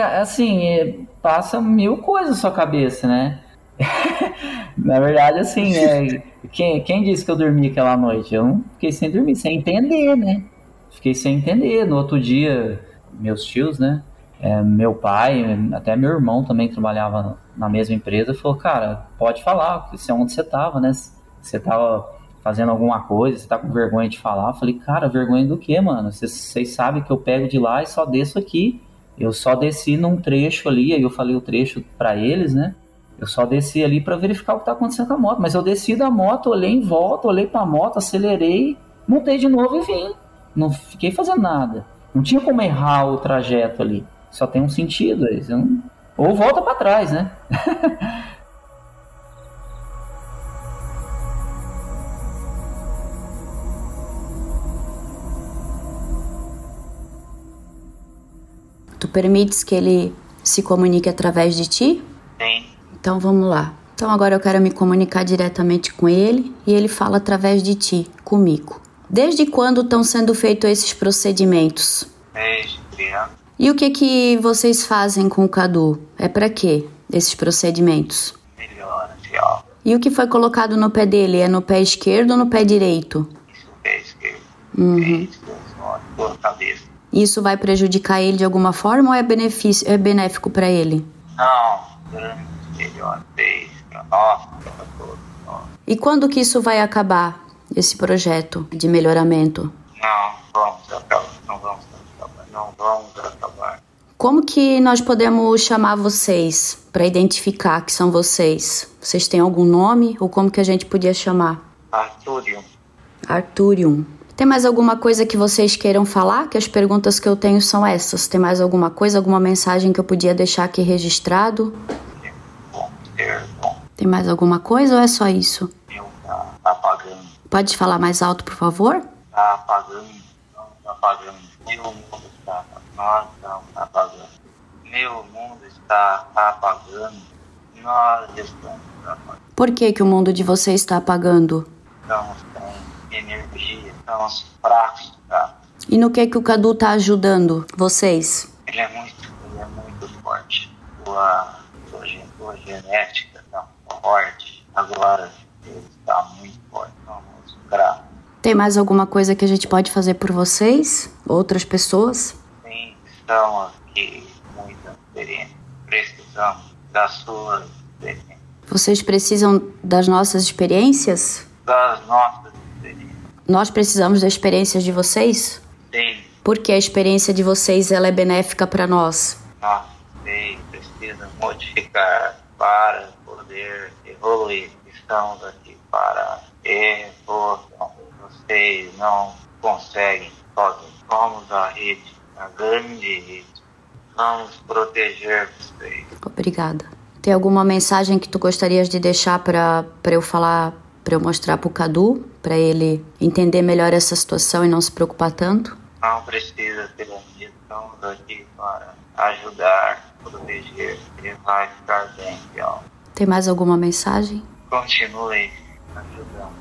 assim, é, passa mil coisas na sua cabeça, né? Na verdade, assim, é, quem, quem disse que eu dormi aquela noite? Eu fiquei sem dormir, sem entender, né? Fiquei sem entender. No outro dia, meus tios, né? é, meu pai, até meu irmão também que trabalhava na mesma empresa, falou, cara, pode falar, isso é onde você tava, né? Você tava fazendo alguma coisa, você tá com vergonha de falar. Eu falei, cara, vergonha do quê, mano? Vocês sabem que eu pego de lá e só desço aqui. Eu só desci num trecho ali, aí eu falei o trecho pra eles, né? Eu só desci ali pra verificar o que tá acontecendo com a moto. Mas eu desci da moto, olhei em volta, olhei pra moto, acelerei, montei de novo e vim. Não fiquei fazendo nada. Não tinha como errar o trajeto ali. Só tem um sentido. não- Ou volta pra trás, né? Tu permites que ele se comunique através de ti? Sim. Então vamos lá. Então agora eu quero me comunicar diretamente com ele e ele fala através de ti, comigo. Desde quando estão sendo feitos esses procedimentos? Desde criança. E o que que vocês fazem com o Cadu? É pra quê esses procedimentos? Melhora real. E o que foi colocado no pé dele? É no pé esquerdo ou no pé direito? Isso é esquerdo. Uhum. É esquerdo. Cabeça. Isso vai prejudicar ele de alguma forma ou é benefício, é benéfico pra ele? Não. Melhor. Fez nós. Todos nós. E quando que isso vai acabar, esse projeto de melhoramento? Não vamos acabar. Não vamos acabar. Não vamos acabar. Como que nós podemos chamar vocês para identificar que são vocês? Vocês têm algum nome ou como que a gente podia chamar? Artúrio. Arturium. Tem mais alguma coisa que vocês queiram falar? Que as perguntas que eu tenho são essas. Tem mais alguma coisa, alguma mensagem que eu podia deixar aqui registrado? Tem mais alguma coisa ou é só isso? Tá apagando. Pode falar mais alto, por favor? Tá apagando. Tá apagando. Meu mundo. Nós estamos apagando. Meu mundo está apagando. Nós estamos apagando. Por que, que o mundo de vocês está apagando? Estamos sem energia. Estamos fracos. Tá? E no que, que o Cadu tá ajudando vocês? Ele é muito, ele é muito forte. Sua, sua, gen- sua genética está forte. Agora ele está muito forte. Vamos graças. Tem mais alguma coisa que a gente pode fazer por vocês? Outras pessoas? Sim, estamos aqui com muita experiência. Precisamos da sua experiência. Vocês precisam das nossas experiências? Das nossas experiências. Nós precisamos das experiências de vocês? Sim, Porque a experiência de vocês ela é benéfica para nós. nós vocês precisam modificar para poder evoluir. Estamos aqui para evolução. Vocês não conseguem sozinhos. Somos a rede, a grande rede. Vamos proteger vocês. Obrigada. Tem alguma mensagem que tu gostarias de deixar para eu falar, para eu mostrar pro Cadu, para ele entender melhor essa situação e não se preocupar tanto? Não precisa ter medo. Estamos aqui para ajudar, proteger. Ele vai ficar bem, então. Tem mais alguma mensagem? Continue ajudando.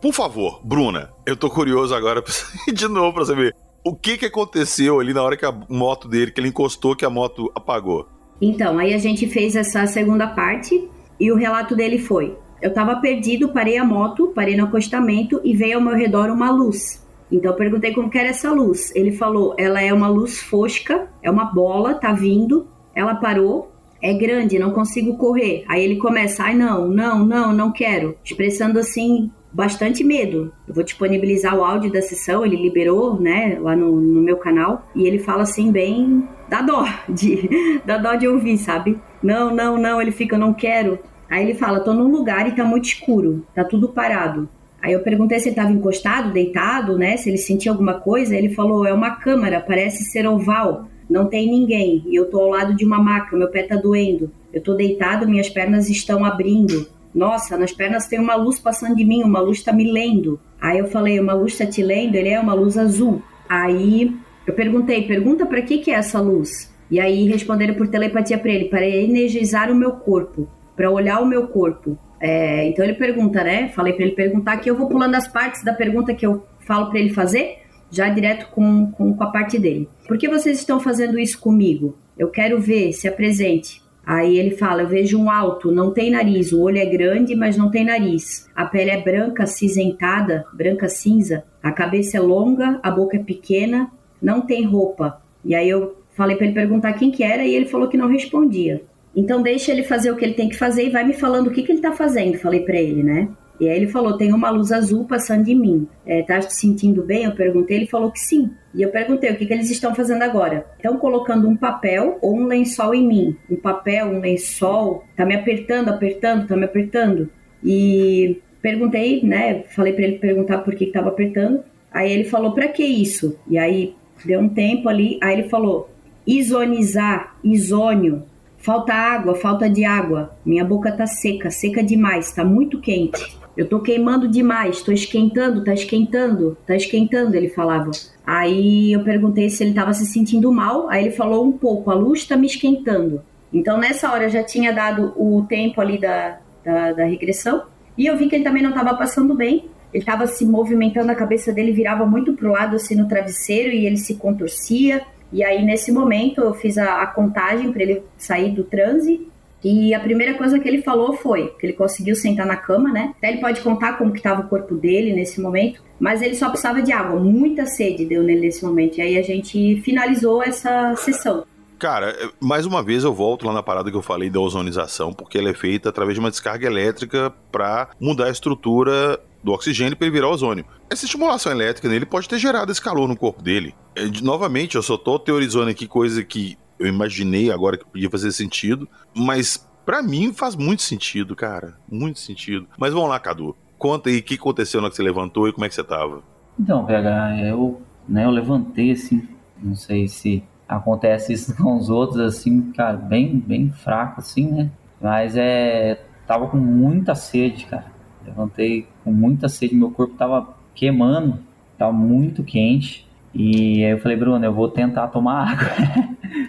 Por favor, Bruna, eu tô curioso agora pra- de novo pra saber o que que aconteceu ali na hora que a moto dele, que ele encostou, que a moto apagou. Então, aí a gente fez essa segunda parte e o relato dele foi: eu tava perdido, parei a moto, parei no acostamento e veio ao meu redor uma luz. Então eu perguntei como que era essa luz. Ele falou: ela é uma luz fosca, é uma bola, tá vindo. Ela parou, é grande, não consigo correr. Aí ele começa: ai não, não, não, não quero, expressando assim bastante medo. Eu vou disponibilizar o áudio da sessão, ele liberou, né, lá no, no meu canal, e ele fala assim bem dá dó de dá dó de ouvir, sabe? Não, não, não, ele fica, eu não quero. Aí ele fala, tô num lugar e tá muito escuro, tá tudo parado. Aí eu perguntei se ele tava encostado, deitado, né, se ele sentia alguma coisa, ele falou, é uma câmara, parece ser oval, não tem ninguém, e eu tô ao lado de uma maca, meu pé tá doendo. Eu tô deitado, minhas pernas estão abrindo. Nossa, nas pernas tem uma luz passando de mim, uma luz tá me lendo. Aí eu falei, uma luz tá te lendo? Ele é uma luz azul. Aí eu perguntei, pergunta para que que é essa luz? E aí responderam por telepatia para ele, para energizar o meu corpo, para olhar o meu corpo. É, então ele pergunta, né? Falei para ele perguntar que eu vou pulando as partes da pergunta que eu falo para ele fazer, já direto com, com, com a parte dele. Por que vocês estão fazendo isso comigo? Eu quero ver, se apresente. Aí ele fala: Eu vejo um alto, não tem nariz, o olho é grande, mas não tem nariz. A pele é branca, cinzentada, branca cinza. A cabeça é longa, a boca é pequena, não tem roupa. E aí eu falei para ele perguntar quem que era e ele falou que não respondia. Então deixa ele fazer o que ele tem que fazer e vai me falando o que, que ele tá fazendo, falei para ele, né? E aí ele falou, tem uma luz azul passando de mim. É, tá se sentindo bem? Eu perguntei, ele falou que sim. E eu perguntei, o que, que eles estão fazendo agora? Estão colocando um papel ou um lençol em mim. Um papel, um lençol, tá me apertando, apertando, tá me apertando. E perguntei, né, falei para ele perguntar por que que tava apertando. Aí ele falou, para que isso? E aí deu um tempo ali, aí ele falou, isonizar, isônio, falta água, falta de água, minha boca tá seca, seca demais, tá muito quente. Eu tô queimando demais, tô esquentando, tá esquentando, tá esquentando, ele falava. Aí eu perguntei se ele tava se sentindo mal, aí ele falou um pouco, a luz tá me esquentando. Então nessa hora eu já tinha dado o tempo ali da, da, da regressão, e eu vi que ele também não tava passando bem, ele estava se movimentando, a cabeça dele virava muito pro lado assim no travesseiro e ele se contorcia. E aí nesse momento eu fiz a, a contagem para ele sair do transe e a primeira coisa que ele falou foi que ele conseguiu sentar na cama, né? Até ele pode contar como que estava o corpo dele nesse momento, mas ele só precisava de água, muita sede deu nele nesse momento. E aí a gente finalizou essa sessão. Cara, mais uma vez eu volto lá na parada que eu falei da ozonização, porque ela é feita através de uma descarga elétrica para mudar a estrutura do oxigênio para ele virar ozônio. Essa estimulação elétrica nele pode ter gerado esse calor no corpo dele. É, novamente, eu só tô teorizando aqui coisa que eu imaginei agora que podia fazer sentido, mas para mim faz muito sentido, cara. Muito sentido. Mas vamos lá, Cadu. Conta aí o que aconteceu na hora que você levantou e como é que você tava. Então, PH, eu, né, eu levantei assim, não sei se acontece isso com os outros, assim, cara, bem, bem fraco, assim, né? Mas é. Tava com muita sede, cara. Levantei com muita sede, meu corpo tava queimando, tava muito quente. E aí eu falei, Bruno, eu vou tentar tomar água.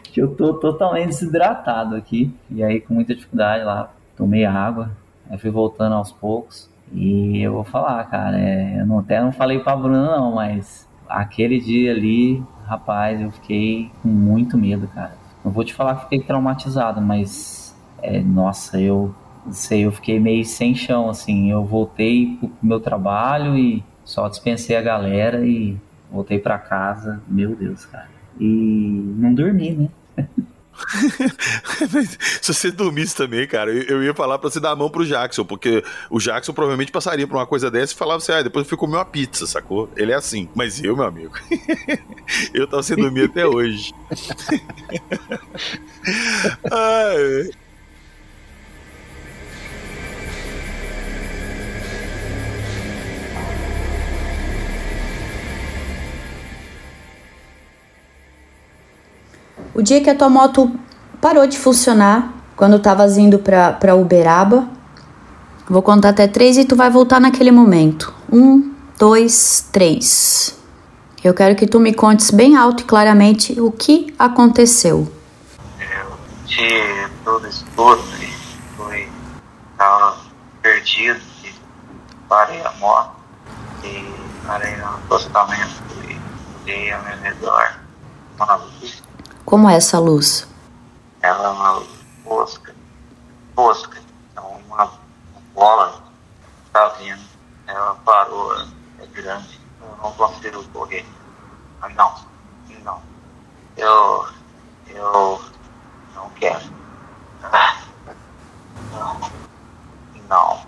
que eu tô totalmente desidratado aqui. E aí, com muita dificuldade lá, tomei água. Aí fui voltando aos poucos. E eu vou falar, cara, é, eu não, até não falei pra Bruna não, mas aquele dia ali, rapaz, eu fiquei com muito medo, cara. Não vou te falar que fiquei traumatizado, mas é, nossa, eu sei, eu fiquei meio sem chão, assim. Eu voltei pro meu trabalho e só dispensei a galera e voltei para casa. Meu Deus, cara. E não dormi, né? Se você dormisse também, cara, eu ia falar pra você dar a mão pro Jackson, porque o Jackson provavelmente passaria por uma coisa dessa e falava assim: ah, depois eu fui comer uma pizza, sacou? Ele é assim. Mas eu, meu amigo, eu tava sem dormir até hoje. Ai. O dia que a tua moto parou de funcionar, quando tava indo pra, pra Uberaba, vou contar até três e tu vai voltar naquele momento. Um, dois, três. Eu quero que tu me contes bem alto e claramente o que aconteceu. Eu tinha todo escudo e fui, tava perdido e parei a moto e parei no acostamento e olhei ao meu redor. Uma luz como é essa luz? Ela é uma mosca. Mosca. É uma bola que tá vindo. Ela parou, é grande. Eu não consigo correr. Mas não, não. Eu. Eu. Não quero. Não. Não.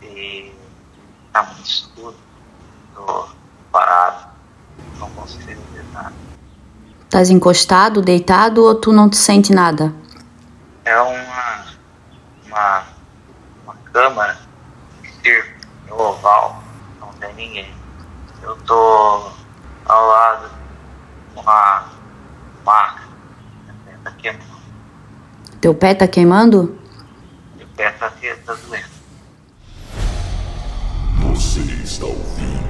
E. Tá muito escuro. Tô parado. Não consigo ver nada. Estás encostado, deitado ou tu não te sente nada? É uma, uma, uma câmara no oval, não tem ninguém. Eu tô ao lado de uma maca, minha pé tá queimando. Teu pé tá queimando? brasileira. Você está ouvindo.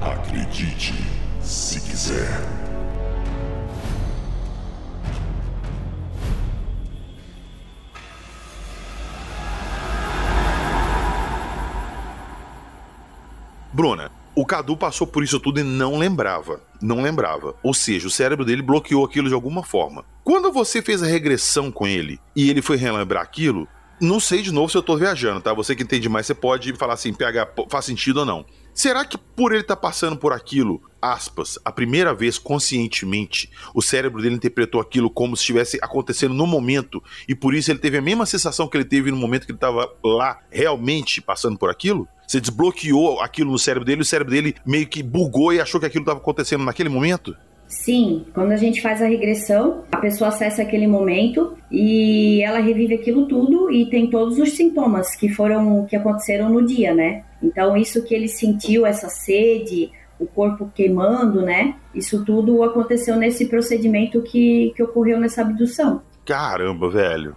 Acredite se quiser. Bruna, o Cadu passou por isso tudo e não lembrava. Não lembrava. Ou seja, o cérebro dele bloqueou aquilo de alguma forma. Quando você fez a regressão com ele e ele foi relembrar aquilo, não sei de novo se eu tô viajando, tá? Você que entende mais, você pode falar assim, PH, faz sentido ou não. Será que por ele estar passando por aquilo, aspas, a primeira vez conscientemente, o cérebro dele interpretou aquilo como se estivesse acontecendo no momento e por isso ele teve a mesma sensação que ele teve no momento que ele estava lá realmente passando por aquilo? Você desbloqueou aquilo no cérebro dele, o cérebro dele meio que bugou e achou que aquilo estava acontecendo naquele momento? Sim, quando a gente faz a regressão, a pessoa acessa aquele momento e ela revive aquilo tudo e tem todos os sintomas que foram que aconteceram no dia, né? Então isso que ele sentiu, essa sede, o corpo queimando, né? Isso tudo aconteceu nesse procedimento que, que ocorreu nessa abdução. Caramba, velho.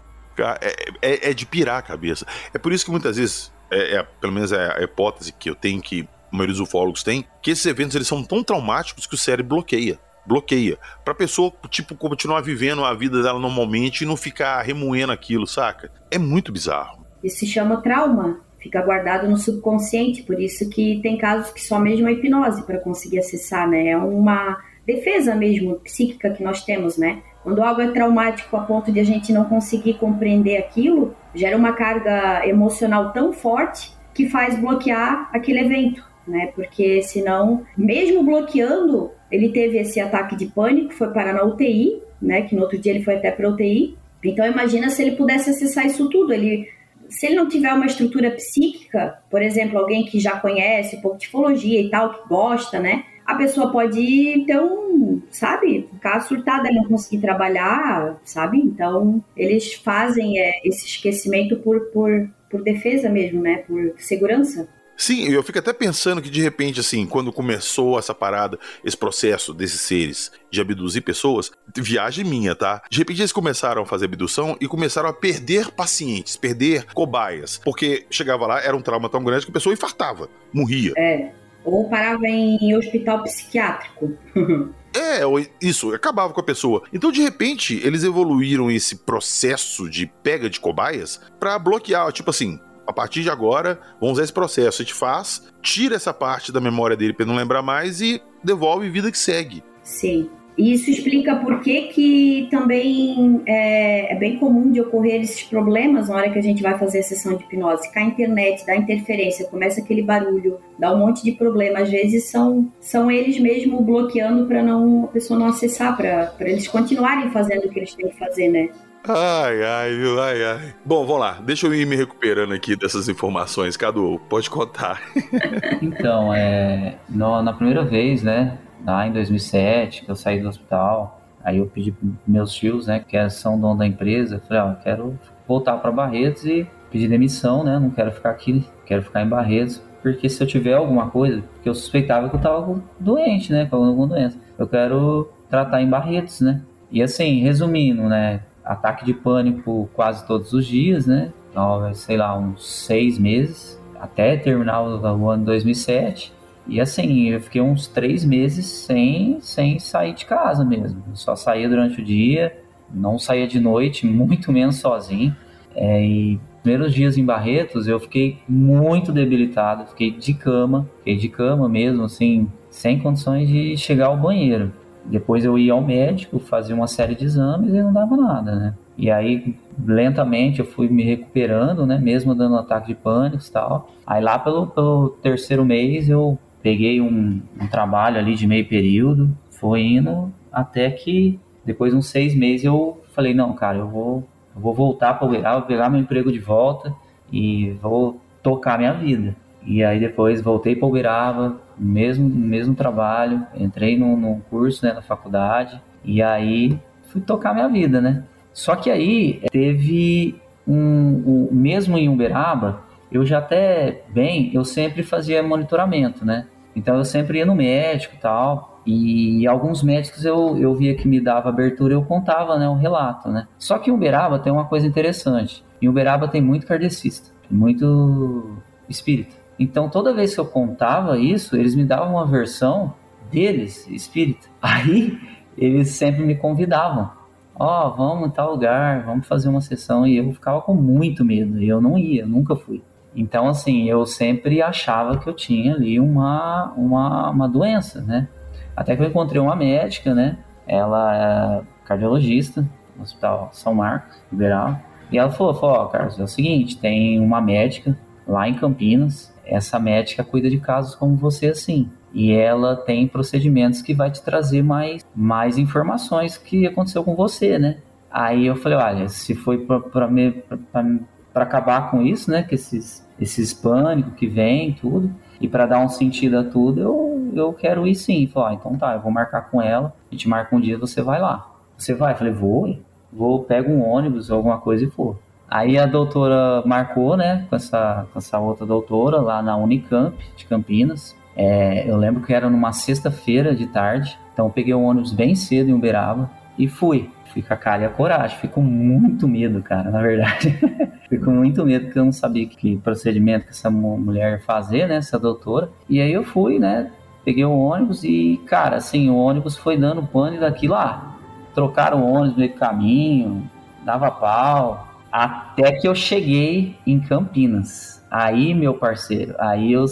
É, é- é de pirar a cabeça. É por isso que muitas vezes, é, é- pelo menos é a hipótese que eu tenho, que a maioria dos ufólogos tem, que esses eventos eles são tão traumáticos que o cérebro bloqueia. Bloqueia. Pra pessoa, tipo, continuar vivendo a vida dela normalmente e não ficar remoendo aquilo, saca? É muito bizarro. Isso se chama trauma, fica guardado no subconsciente, por isso que tem casos que só mesmo a hipnose para conseguir acessar, né? É uma defesa mesmo psíquica que nós temos, né? Quando algo é traumático a ponto de a gente não conseguir compreender aquilo, gera uma carga emocional tão forte que faz bloquear aquele evento, né? Porque senão, mesmo bloqueando, ele teve esse ataque de pânico, foi parar na UTI, né? Que no outro dia ele foi até para UTI. Então imagina se ele pudesse acessar isso tudo, ele se ele não tiver uma estrutura psíquica, por exemplo, alguém que já conhece um pouco de psicologia e tal, que gosta, né? A pessoa pode ter um, sabe, ficar surtada não conseguir trabalhar, sabe? Então, eles fazem é, esse esquecimento por, por, por defesa mesmo, né? Por segurança. Sim, eu fico até pensando que de repente, assim, quando começou essa parada, esse processo desses seres de abduzir pessoas, viagem minha, tá? De repente eles começaram a fazer abdução e começaram a perder pacientes, perder cobaias. Porque chegava lá, era um trauma tão grande que a pessoa infartava, morria. É. Ou parava em hospital psiquiátrico. É, isso, acabava com a pessoa. Então, de repente, eles evoluíram esse processo de pega de cobaias pra bloquear, tipo assim, a partir de agora, vamos usar esse processo, a gente faz, tira essa parte da memória dele ele não lembrar mais e devolve vida que segue. Sim. E isso explica por que, que também é, é bem comum de ocorrer esses problemas na hora que a gente vai fazer a sessão de hipnose. Cai a internet, dá interferência, começa aquele barulho, dá um monte de problema. Às vezes são, são eles mesmo bloqueando para não a pessoa não acessar, para eles continuarem fazendo o que eles têm que fazer, né? Ai, ai, viu, ai, ai. Bom, vamos lá, deixa eu ir me recuperando aqui dessas informações. Cadu, pode contar. Então, é, no- na primeira vez, né, lá em 2007, que eu saí do hospital, aí eu pedi pros meus tios, né, que são dono da empresa, falei, ó, eu quero voltar para Barretos e pedir demissão, né, não quero ficar aqui, quero ficar em Barretos, porque se eu tiver alguma coisa, porque eu suspeitava que eu tava doente, né, com alguma doença, eu quero tratar em Barretos, né. E assim, resumindo, né, ataque de pânico quase todos os dias, né, então, sei lá, uns seis meses, até terminar o, ano 2007. E assim, eu fiquei uns três meses sem, sem sair de casa mesmo. Só saía durante o dia, não saía de noite, muito menos sozinho. É, e primeiros dias em Barretos eu fiquei muito debilitado, fiquei de cama, fiquei de cama mesmo, assim, sem condições de chegar ao banheiro. Depois eu ia ao médico, fazia uma série de exames e não dava nada, né? E aí, lentamente, eu fui me recuperando, né? Mesmo dando ataque de pânico e tal. Aí lá pelo, pelo terceiro mês eu peguei um, um trabalho ali de meio período, foi indo até que depois de uns seis meses eu falei, não, cara, eu vou, eu vou voltar para Uberaba, vou pegar meu emprego de volta e vou tocar minha vida. E aí depois voltei para Uberaba, mesmo mesmo trabalho, entrei num, num curso né, na faculdade e aí fui tocar minha vida, né? Só que aí teve um, um mesmo em Uberaba, eu já até bem, eu sempre fazia monitoramento, né? Então eu sempre ia no médico e tal. E alguns médicos eu, eu via que me dava abertura, eu contava, né, o relato, né? Só que em Uberaba tem uma coisa interessante. Em Uberaba tem muito kardecista, muito espírita. Então toda vez que eu contava isso, eles me davam uma versão deles, espírita. Aí eles sempre me convidavam. Ó, oh, vamos em tal lugar, vamos fazer uma sessão. E eu ficava com muito medo. E eu não ia, nunca fui. Então, assim, eu sempre achava que eu tinha ali uma, uma, uma doença, né? Até que eu encontrei uma médica, né? Ela é cardiologista no Hospital São Marcos, Liberal. E ela falou, falou, ó, oh, Carlos, é o seguinte, tem uma médica lá em Campinas. Essa médica cuida de casos como você, assim. E ela tem procedimentos que vai te trazer mais, mais informações que aconteceu com você, né? Aí eu falei, olha, se foi para acabar com isso, né? Que esses, esses pânicos que vem, tudo, e para dar um sentido a tudo, eu, eu quero ir sim. Falei, ah, então tá, eu vou marcar com ela, a gente marca um dia, você vai lá. Você vai? Eu falei, vou, vou, pego um ônibus ou alguma coisa e for. Aí a doutora marcou, né, com essa, com essa outra doutora lá na Unicamp de Campinas. É, eu lembro que era numa sexta-feira de tarde, então eu peguei o ônibus bem cedo em Uberaba e fui. Fui com a cara e a coragem. Fico muito medo, cara, na verdade. Fico muito medo porque eu não sabia que procedimento que essa mulher ia fazer, né, essa doutora. E aí eu fui, né, peguei o ônibus e, cara, assim, o ônibus foi dando pane daqui lá. Trocaram o ônibus no meio do caminho, dava pau. Até que eu cheguei em Campinas. Aí, meu parceiro, aí eu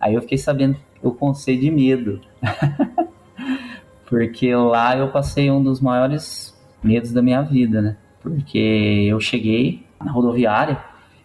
Aí eu fiquei sabendo o conceito de medo. Porque lá eu passei um dos maiores medos da minha vida, né? Porque eu cheguei na rodoviária,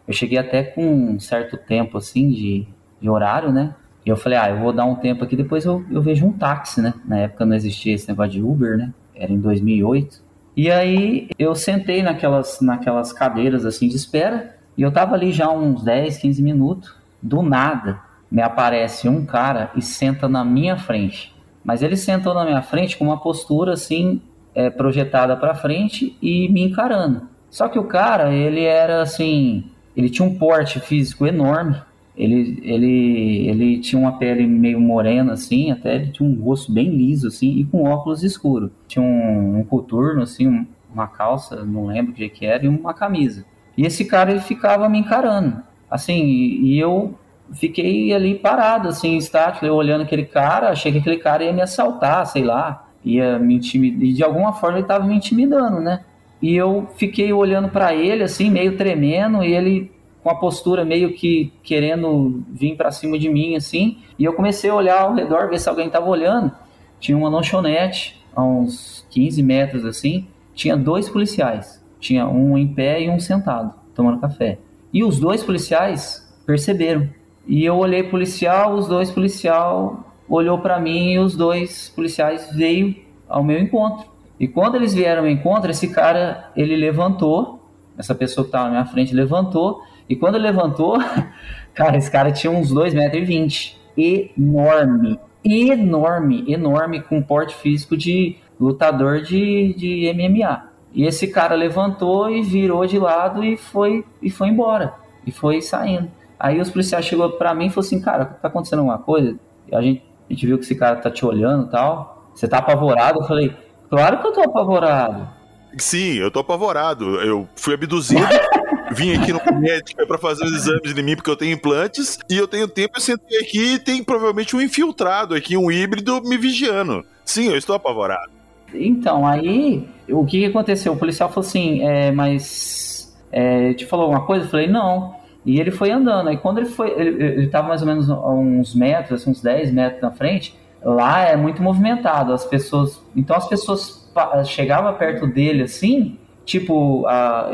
eu cheguei até com um certo tempo assim de, de horário, né? E eu falei, ah, eu vou dar um tempo aqui, depois eu, eu vejo um táxi, né? Na época não existia esse negócio de Uber, né? Era em 2008. E aí eu sentei naquelas, naquelas cadeiras assim de espera, e eu tava ali já uns 10, 15 minutos, do nada me aparece um cara e senta na minha frente. Mas ele sentou na minha frente com uma postura assim, é, projetada para frente e me encarando. Só que o cara, ele era assim, ele tinha um porte físico enorme. Ele, ele, ele tinha uma pele meio morena, assim, até ele tinha um rosto bem liso, assim, e com óculos escuros. Tinha um, um coturno, assim, uma calça, não lembro o que, que era, e uma camisa. E esse cara, ele ficava me encarando. Assim, e, e eu fiquei ali parado, assim, estático, eu olhando aquele cara, achei que aquele cara ia me assaltar, sei lá, ia me intimidar, e de alguma forma ele estava me intimidando, né? E eu fiquei olhando para ele, assim, meio tremendo, e ele com a postura meio que querendo vir para cima de mim, assim, e eu comecei a olhar ao redor, ver se alguém estava olhando. Tinha uma lanchonete, a uns 15 metros, assim, tinha dois policiais, tinha um em pé e um sentado, tomando café. E os dois policiais perceberam e eu olhei policial, os dois policial olhou para mim e os dois policiais veio ao meu encontro. E quando eles vieram ao encontro, esse cara, ele levantou, essa pessoa que estava na minha frente levantou, e quando levantou, cara, esse cara tinha uns 2,20 metros e enorme, enorme, enorme, com porte físico de lutador de, de MMA. E esse cara levantou e virou de lado e foi, e foi embora, e foi saindo. Aí os policiais chegou para mim e falou assim, cara, tá acontecendo alguma coisa? A gente, a gente viu que esse cara tá te olhando e tal. Você tá apavorado? Eu falei, claro que eu tô apavorado. Sim, eu tô apavorado. Eu fui abduzido, vim aqui no médico para fazer os exames de mim porque eu tenho implantes e eu tenho tempo, eu sentei aqui e tem provavelmente um infiltrado aqui, um híbrido me vigiando. Sim, eu estou apavorado. Então, aí, o que aconteceu? O policial falou assim, é, mas é, te falou alguma coisa? Eu falei, não. E ele foi andando. Aí quando ele foi, ele estava mais ou menos uns metros, assim, uns 10 metros na frente. Lá é muito movimentado. As pessoas. Então as pessoas chegavam perto dele assim, tipo, a,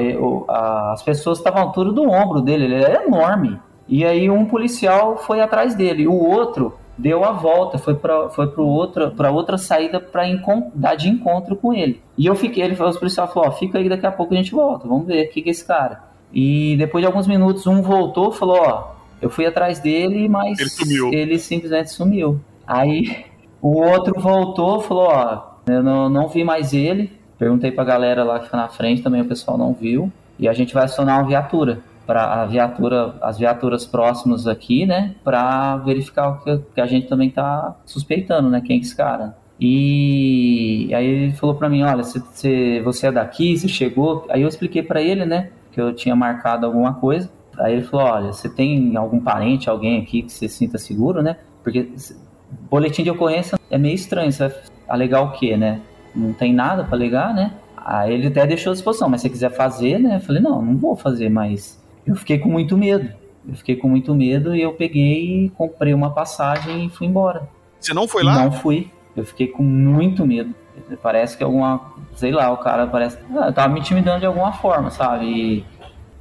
a, as pessoas estavam à altura do ombro dele, ele era enorme. E aí um policial foi atrás dele, o outro deu a volta, foi para foi para outra para outra saída para dar de encontro com ele. E eu fiquei, ele falou, os policiais falou, ó, fica aí, daqui a pouco a gente volta, vamos ver o que que é esse cara. E depois de alguns minutos, um voltou falou: Ó, eu fui atrás dele, mas ele, sumiu. ele simplesmente sumiu. Aí o outro voltou falou: Ó, eu não, não vi mais ele. Perguntei pra galera lá que fica na frente, também o pessoal não viu. E a gente vai acionar uma viatura. para a viatura, as viaturas próximas aqui, né, para verificar o que, que, a gente também tá suspeitando, né, quem é esse cara. E aí ele falou para mim, olha, se, se, você é daqui, você chegou, aí eu expliquei para ele, né, que eu tinha marcado alguma coisa. Aí ele falou, olha, você tem algum parente, alguém aqui que você sinta seguro, né? Porque boletim de ocorrência é meio estranho, você vai alegar o quê, né? Não tem nada para alegar, né? Aí ele até deixou à disposição, mas se você quiser fazer, né? Eu falei, não, não vou fazer, mas eu fiquei com muito medo. Eu fiquei com muito medo e eu peguei, comprei uma passagem e fui embora. Você não foi lá? Não fui. Eu fiquei com muito medo. Parece que alguma, sei lá, o cara parece, ah, tava me intimidando de alguma forma, sabe? E,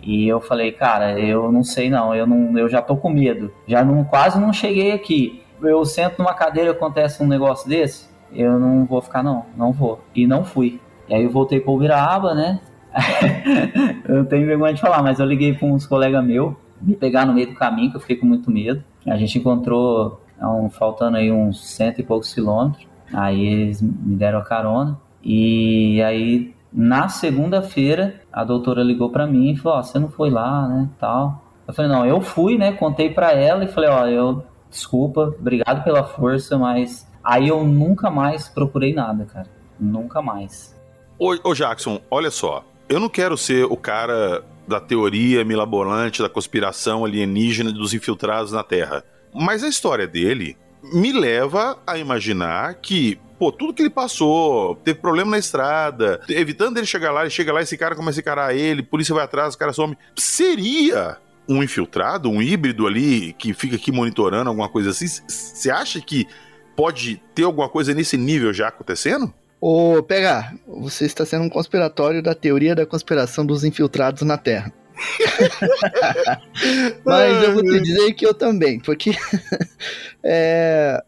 e eu falei, cara, eu não sei não, eu não, eu já tô com medo. Já não quase não cheguei aqui. Eu sento numa cadeira e acontece um negócio desse, eu não vou ficar não, não vou. E não fui. E aí eu voltei para Ubiraba, né? eu tenho vergonha de falar, mas eu liguei para uns colegas meus, me pegar no meio do caminho, que eu fiquei com muito medo. A gente encontrou, um, faltando aí uns cento e poucos quilômetros, aí eles me deram a carona. E aí, na segunda-feira, a doutora ligou para mim e falou, ó, oh, você não foi lá, né, tal. Eu falei, não, eu fui, né, contei para ela e falei, ó, oh, eu, desculpa, obrigado pela força, mas aí eu nunca mais procurei nada, cara. Nunca mais. Ô, ô Jackson, olha só, eu não quero ser o cara da teoria milaborante, da conspiração alienígena dos infiltrados na Terra. Mas a história dele me leva a imaginar que, pô, tudo que ele passou, teve problema na estrada, evitando ele chegar lá, ele chega lá, esse cara começa a encarar ele, polícia vai atrás, o cara some. Seria um infiltrado, um híbrido ali que fica aqui monitorando alguma coisa assim? Você acha que pode ter alguma coisa nesse nível já acontecendo? Ô, Pega, você está sendo um conspiratório da teoria da conspiração dos infiltrados na Terra. Mas eu vou te dizer que eu também, porque é,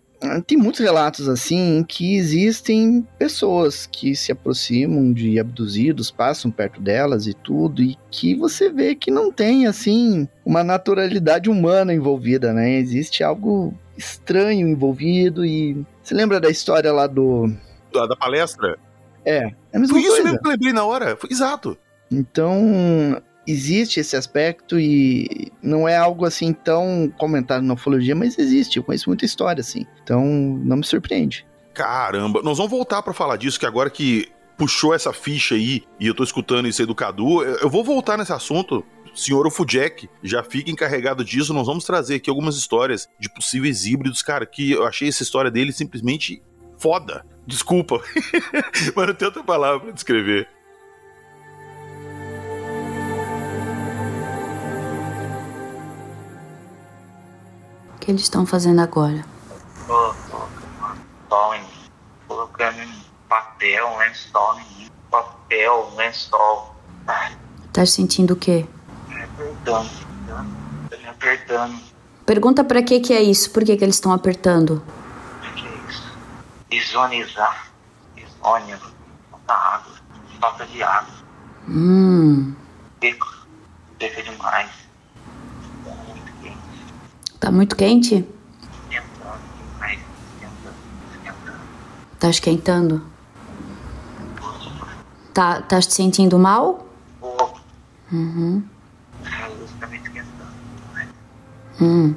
tem muitos relatos assim que existem pessoas que se aproximam de abduzidos, passam perto delas e tudo, e que você vê que não tem assim uma naturalidade humana envolvida, né? Existe algo estranho envolvido e você lembra da história lá do da, da palestra? É. é Foi isso mesmo que eu lembrei na hora. Foi, exato. Então, existe esse aspecto e não é algo assim tão comentado na ufologia, mas existe. Eu conheço muita história assim. Então, não me surpreende. Caramba, nós vamos voltar para falar disso, que agora que puxou essa ficha aí e eu tô escutando isso aí do Cadu, eu vou voltar nesse assunto. Senhor Ufujek já fica encarregado disso. Nós vamos trazer aqui algumas histórias de possíveis híbridos, cara, que eu achei essa história dele simplesmente foda. Desculpa, mas não tem outra palavra pra descrever. O que eles estão fazendo agora? Em colocando papel, um lençol em mim, papel, um lençol. Tá sentindo o quê? Me apertando, tá me apertando. Pergunta pra que que é isso, por que que eles estão apertando? Isonizar. Isônia. Falta água. Falta de água. Hum. Seco. Seca demais. Tá muito quente. Tá muito quente? Esquentando demais. Esquentando. Esquentando. Tá esquentando? Tá, tá te sentindo mal? Uhum. A luz me esquentando. Hum.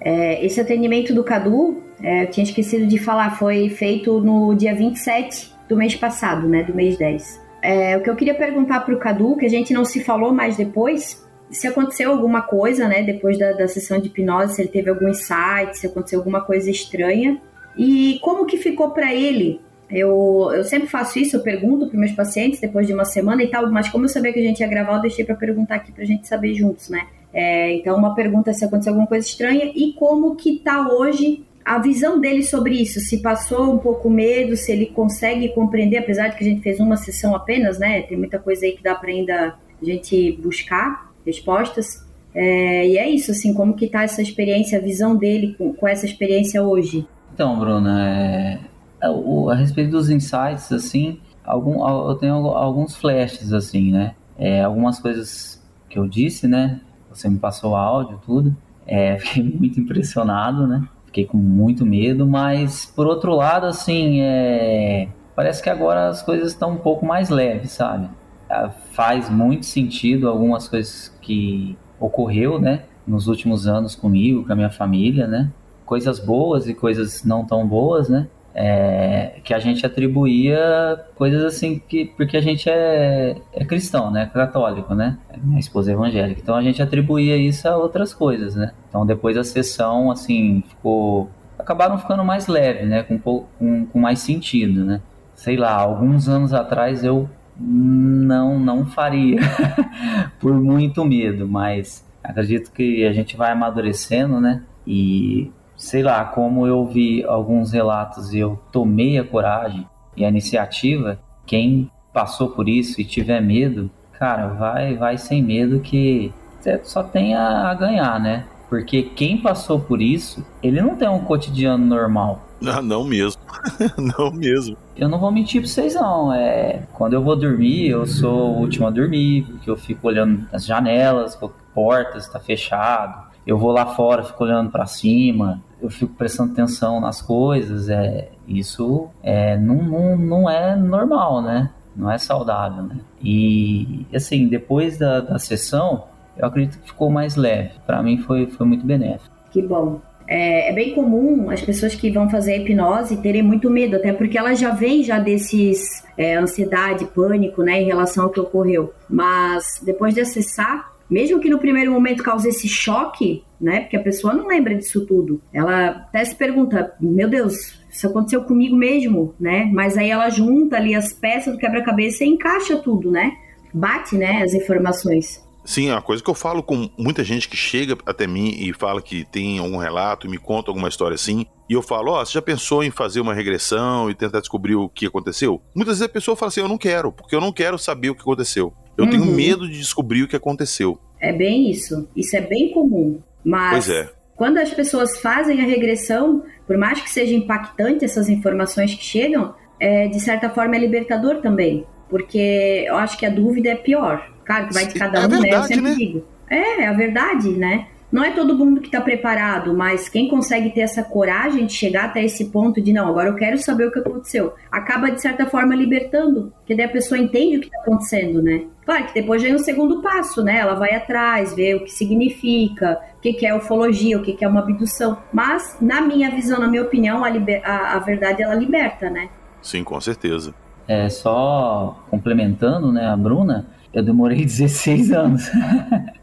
É, esse atendimento do Cadu, é, eu tinha esquecido de falar, foi feito no dia 27 do mês passado, né? Do mês 10. É, o que eu queria perguntar para o Cadu, que a gente não se falou mais depois, se aconteceu alguma coisa, né? Depois da, da sessão de hipnose, se ele teve algum insight, se aconteceu alguma coisa estranha. E como que ficou para ele eu, eu sempre faço isso, eu pergunto para meus pacientes depois de uma semana e tal, mas como eu sabia que a gente ia gravar, eu deixei para perguntar aqui para a gente saber juntos, né? É, então, uma pergunta se aconteceu alguma coisa estranha e como que tá hoje a visão dele sobre isso, se passou um pouco medo, se ele consegue compreender, apesar de que a gente fez uma sessão apenas, né? Tem muita coisa aí que dá para ainda a gente buscar respostas. É, e é isso, assim, como que tá essa experiência, a visão dele com, com essa experiência hoje? Então, Bruna, é, é, o, a respeito dos insights, assim, algum, eu tenho alguns flashes, assim, né? É, algumas coisas que eu disse, né? Você me passou áudio, tudo. É, fiquei muito impressionado, né? Fiquei com muito medo, mas por outro lado, assim, é... parece que agora as coisas estão um pouco mais leves, sabe? Ah, faz muito sentido algumas coisas que ocorreu, né, nos últimos anos comigo, com a minha família, né? Coisas boas e coisas não tão boas, né? É, que a gente atribuía coisas assim que porque a gente é, é cristão, né, católico, né, minha esposa é evangélica, então a gente atribuía isso a outras coisas, né. Então depois a sessão assim ficou acabaram ficando mais leve, né, com, com, com mais sentido, né. Sei lá, alguns anos atrás eu não não faria por muito medo, mas acredito que a gente vai amadurecendo, né, e sei lá, como eu vi alguns relatos e eu tomei a coragem e a iniciativa, quem passou por isso e tiver medo, cara, vai, vai sem medo que você só tem a, a ganhar, né? Porque quem passou por isso, ele não tem um cotidiano normal. Ah, não mesmo. não mesmo. Eu não vou mentir pra vocês, não. É, quando eu vou dormir, eu sou o último a dormir, porque eu fico olhando as janelas, portas, tá fechado. Eu vou lá fora, fico olhando para cima eu fico prestando atenção nas coisas, é, isso é, não, não, não é normal, né? Não é saudável, né? E, assim, depois da, da sessão, eu acredito que ficou mais leve. Para mim foi, foi muito benéfico. Que bom. É, é, bem comum as pessoas que vão fazer a hipnose terem muito medo, até porque elas já vêm já desses é, ansiedade, pânico, né, em relação ao que ocorreu. Mas depois de acessar, mesmo que no primeiro momento cause esse choque, né? Porque a pessoa não lembra disso tudo. Ela até se pergunta: meu Deus, isso aconteceu comigo mesmo, né? Mas aí ela junta ali as peças do quebra-cabeça e encaixa tudo, né? Bate, né, as informações. Sim, é uma coisa que eu falo com muita gente que chega até mim e fala que tem algum relato e me conta alguma história assim. E eu falo, ó, oh, você já pensou em fazer uma regressão e tentar descobrir o que aconteceu? Muitas vezes a pessoa fala assim, eu não quero, porque eu não quero saber o que aconteceu. Eu uhum. tenho medo de descobrir o que aconteceu. É bem isso. Isso é bem comum. Mas pois é. quando as pessoas fazem a regressão, por mais que seja impactante essas informações que chegam, é, de certa forma é libertador também. Porque eu acho que a dúvida é pior. Claro que vai de cada é um, verdade, né? Eu sempre né? digo. É, é a verdade, né? não é todo mundo que está preparado, mas quem consegue ter essa coragem de chegar até esse ponto de não, agora eu quero saber o que aconteceu, acaba de certa forma libertando, porque daí a pessoa entende o que está acontecendo, né? Claro que depois vem o segundo passo, né? Ela vai atrás, vê o que significa, o que é ufologia, o que é uma abdução. Mas, na minha visão, na minha opinião, a, liber... a, a verdade ela liberta, né? Sim, com certeza. É, só complementando, né, a Bruna, eu demorei 16 anos.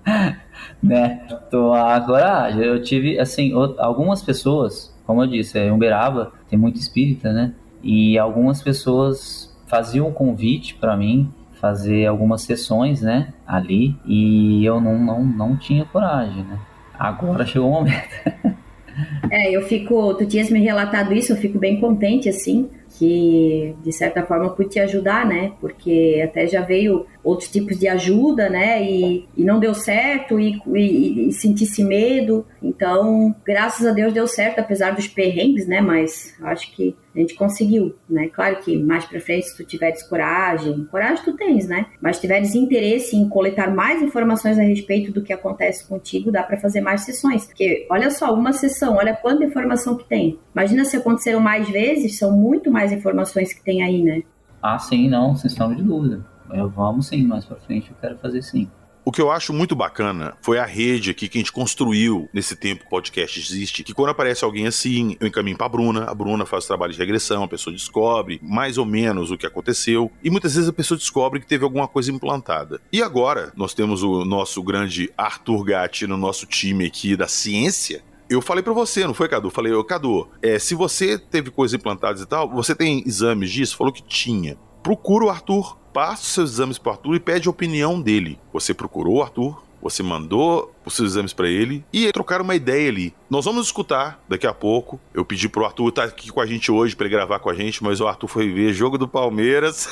né? Tô agora, eu tive, assim, algumas pessoas, como eu disse, é Uberaba tem muito espírita, né? E algumas pessoas faziam o convite para mim fazer algumas sessões, né, ali, e eu não, não, não tinha coragem, né? Agora chegou o momento. é, eu fico, tu tinhas me relatado isso, eu fico bem contente, assim, que de certa forma pude te ajudar, né? Porque até já veio outros tipos de ajuda, né? E, e não deu certo e, e, e sentisse medo. Então, graças a Deus deu certo, apesar dos perrengues, né? Mas acho que a gente conseguiu, né? Claro que mais pra frente, se tu tiveres coragem, coragem tu tens, né? Mas tiveres interesse em coletar mais informações a respeito do que acontece contigo, dá para fazer mais sessões. Porque olha só, uma sessão, olha quanta informação que tem. Imagina se aconteceram mais vezes, são muito mais informações que tem aí, né? Ah, sim, não, sem sombra de dúvida. Eu vamos sim, mais pra frente eu quero fazer sim. O que eu acho muito bacana foi a rede aqui que a gente construiu nesse tempo que o podcast existe, que quando aparece alguém assim, eu encaminho pra Bruna, a Bruna faz trabalho de regressão, a pessoa descobre mais ou menos o que aconteceu, e muitas vezes a pessoa descobre que teve alguma coisa implantada. E agora, nós temos o nosso grande Arthur Gatti no nosso time aqui da ciência, eu falei para você, não foi, Cadu? Falei, Cadu, é, se você teve coisas implantadas e tal, você tem exames disso? Falou que tinha. Procura o Arthur passa os seus exames para o Arthur e pede a opinião dele. Você procurou o Arthur, você mandou os seus exames para ele e trocaram uma ideia ali. Nós vamos escutar daqui a pouco. Eu pedi pro Arthur estar tá aqui com a gente hoje para ele gravar com a gente, mas o Arthur foi ver jogo do Palmeiras.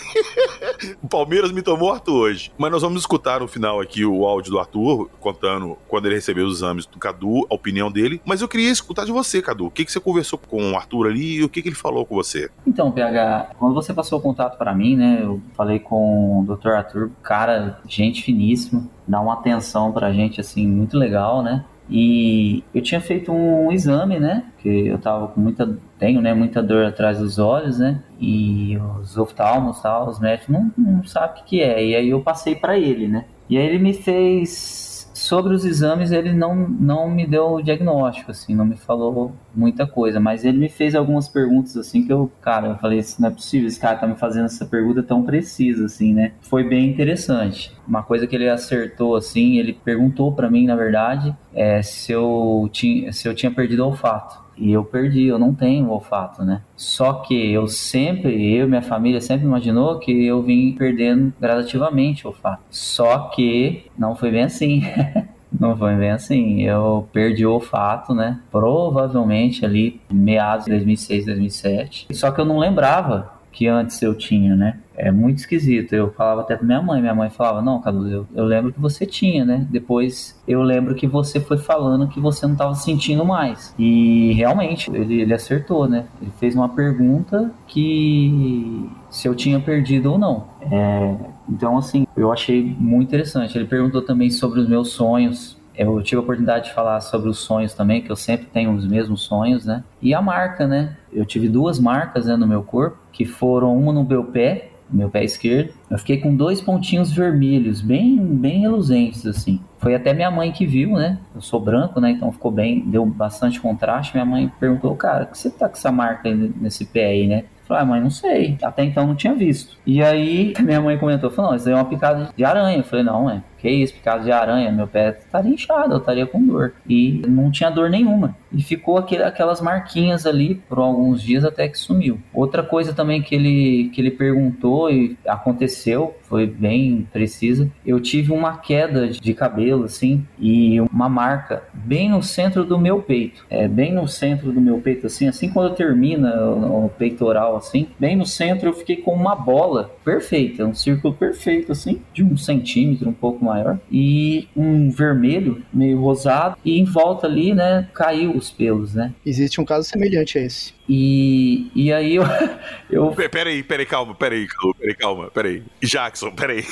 o Palmeiras me tomou Arthur hoje. Mas nós vamos escutar no final aqui o áudio do Arthur, contando quando ele recebeu os exames do Cadu, a opinião dele. Mas eu queria escutar de você, Cadu. O que, que você conversou com o Arthur ali e o que, que ele falou com você? Então, PH, quando você passou o contato para mim, né, eu falei com o Dr. Arthur, cara, gente finíssima, dá uma atenção pra gente, assim, muito legal, né? E eu tinha feito um exame, né? Que eu tava com muita. Tenho, né? Muita dor atrás dos olhos, né? E os oftalmos, tal, os médicos não, não sabem o que, é. E aí eu passei para ele, né? E aí ele me fez sobre os exames ele não, não me deu o diagnóstico, assim, não me falou muita coisa, mas ele me fez algumas perguntas, assim, que eu, cara, eu falei, isso não é possível, esse cara tá me fazendo essa pergunta tão precisa, assim, né? Foi bem interessante. Uma coisa que ele acertou, assim, ele perguntou para mim, na verdade, é, se, eu tinha, se eu tinha perdido o olfato. E eu perdi, eu não tenho olfato, né? Só que eu sempre, eu e minha família sempre imaginou que eu vim perdendo gradativamente o olfato. Só que não foi bem assim. Não foi bem assim. Eu perdi o olfato, né? Provavelmente ali meados de 2006, 2007. Só que eu não lembrava que antes eu tinha, né? É muito esquisito. Eu falava até pra minha mãe. Minha mãe falava: Não, Cadu, eu, eu lembro que você tinha, né? Depois eu lembro que você foi falando que você não tava sentindo mais. E realmente, ele, ele acertou, né? Ele fez uma pergunta que se eu tinha perdido ou não. É, então, assim, eu achei muito interessante. Ele perguntou também sobre os meus sonhos. Eu tive a oportunidade de falar sobre os sonhos também, que eu sempre tenho os mesmos sonhos, né? E a marca, né? Eu tive duas marcas né, no meu corpo, que foram uma no meu pé meu pé esquerdo. Eu fiquei com dois pontinhos vermelhos, bem, bem reluzentes, assim. Foi até minha mãe que viu, né? Eu sou branco, né? Então ficou bem, deu bastante contraste. Minha mãe perguntou, cara, que você tá com essa marca nesse pé aí, né? Eu falei, ah, mãe, não sei. Até então não tinha visto. E aí minha mãe comentou, falou, não, isso aí é uma picada de aranha. Eu falei, não, é isso, picado de aranha, meu pé estaria inchado, eu estaria com dor. E não tinha dor nenhuma. E ficou aquele, aquelas marquinhas ali por alguns dias até que sumiu. Outra coisa também que ele, que ele perguntou e aconteceu, foi bem precisa. Eu tive uma queda de cabelo, assim, e uma marca bem no centro do meu peito. É, bem no centro do meu peito, assim, assim quando termina o, o peitoral, assim, bem no centro eu fiquei com uma bola perfeita, um círculo perfeito, assim, de um centímetro, um pouco maior, e um vermelho, meio rosado, e em volta ali, né, caiu os pelos, né? Existe um caso semelhante a esse. E, e aí eu. eu... Peraí, peraí, calma, peraí, calma, peraí, calma, peraí. Jackson, peraí.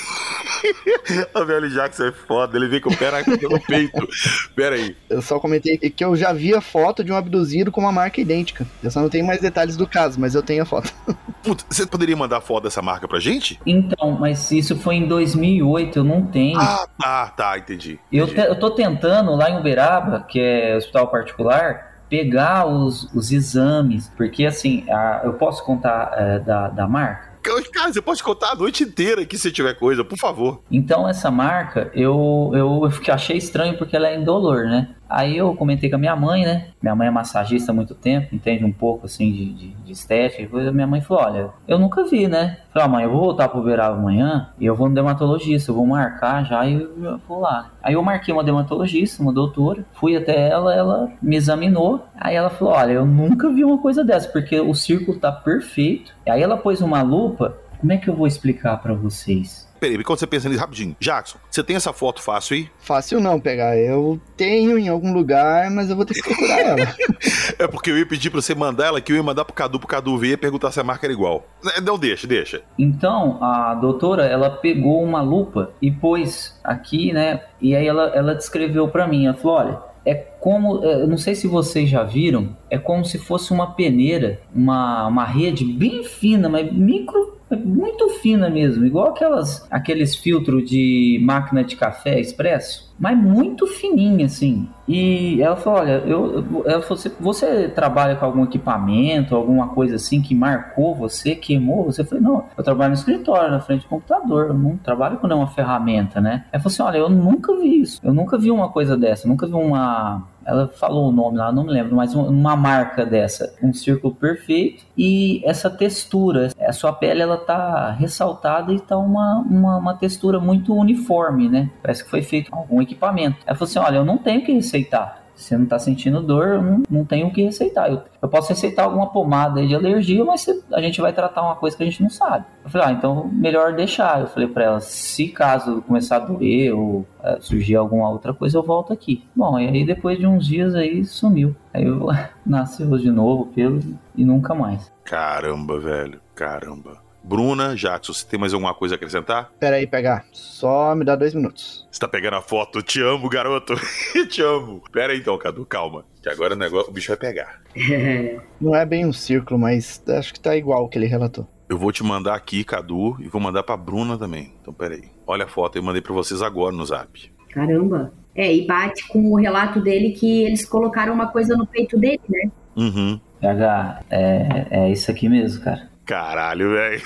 o velho Jackson é foda, ele vem com o pé no peito. Peraí. Eu só comentei que eu já vi a foto de um abduzido com uma marca idêntica. Eu só não tenho mais detalhes do caso, mas eu tenho a foto. Puta, você poderia mandar foto dessa marca pra gente? Então, mas isso foi em 2008, eu não tenho. Ah, tá, tá, entendi. entendi. Eu, te, eu tô tentando lá em Uberaba, que é hospital particular pegar os, os exames, porque assim, a, eu posso contar é, da, da marca? Cara, você pode contar a noite inteira aqui se tiver coisa, por favor. Então, essa marca, eu, eu, eu achei estranho porque ela é indolor, né? Aí eu comentei com a minha mãe, né? Minha mãe é massagista há muito tempo, entende um pouco assim de, de, de estética e. Minha mãe falou: Olha, eu nunca vi, né? Falei: ah, mãe, eu vou voltar pro Uberaba amanhã e eu vou no dermatologista, eu vou marcar já e eu vou lá. Aí eu marquei uma dermatologista, uma doutora, fui até ela, ela me examinou. Aí ela falou: Olha, eu nunca vi uma coisa dessa, porque o círculo tá perfeito. Aí ela pôs uma lupa. Como é que eu vou explicar para vocês? Peraí, quando você pensa nisso rapidinho. Jackson, você tem essa foto fácil aí? Fácil não pegar. Eu tenho em algum lugar, mas eu vou ter que procurar ela. é porque eu ia pedir pra você mandar ela, que eu ia mandar pro Cadu, pro Cadu ver e perguntar se a marca era igual. É, não, deixa, deixa. Então, a doutora, ela pegou uma lupa e pôs aqui, né? E aí ela, ela descreveu para mim, ela falou, olha, é como, é, eu não sei se vocês já viram, é como se fosse uma peneira, uma, uma rede bem fina, mas micro muito fina mesmo, igual aquelas aqueles filtros de máquina de café expresso, mas muito fininha assim. E ela falou: Olha, eu, ela falou, você, você trabalha com algum equipamento, alguma coisa assim que marcou você, queimou? Você falou: Não, eu trabalho no escritório, na frente do computador, eu não trabalho com nenhuma ferramenta, né? Ela falou assim: Olha, eu nunca vi isso, eu nunca vi uma coisa dessa, nunca vi uma ela falou o nome lá, não me lembro, mas uma marca dessa, um círculo perfeito e essa textura, a sua pele ela tá ressaltada e tá uma, uma, uma textura muito uniforme, né? Parece que foi feito algum equipamento. Ela falou assim, olha, eu não tenho que receitar, você não está sentindo dor, eu não, não tenho o que receitar. Eu, eu posso receitar alguma pomada de alergia, mas a gente vai tratar uma coisa que a gente não sabe. Eu falei, ah, então melhor deixar. Eu falei para ela, se caso começar a doer ou é, surgir alguma outra coisa, eu volto aqui. Bom, e aí depois de uns dias aí sumiu. Aí eu nasceu de novo pelo e nunca mais. Caramba, velho, caramba. Bruna, Jackson, você tem mais alguma coisa a acrescentar? Pera aí, pegar. Só me dá dois minutos. Você tá pegando a foto? Te amo, garoto. Te amo. Pera aí então, Cadu, calma. Que agora o negócio, o bicho vai pegar. Não é bem um círculo, mas acho que tá igual o que ele relatou. Eu vou te mandar aqui, Cadu, e vou mandar pra Bruna também. Então, pera aí. Olha a foto, eu mandei pra vocês agora no zap. Caramba. É, e bate com o relato dele que eles colocaram uma coisa no peito dele, né? Uhum. PH, é, é isso aqui mesmo, cara. Caralho, velho.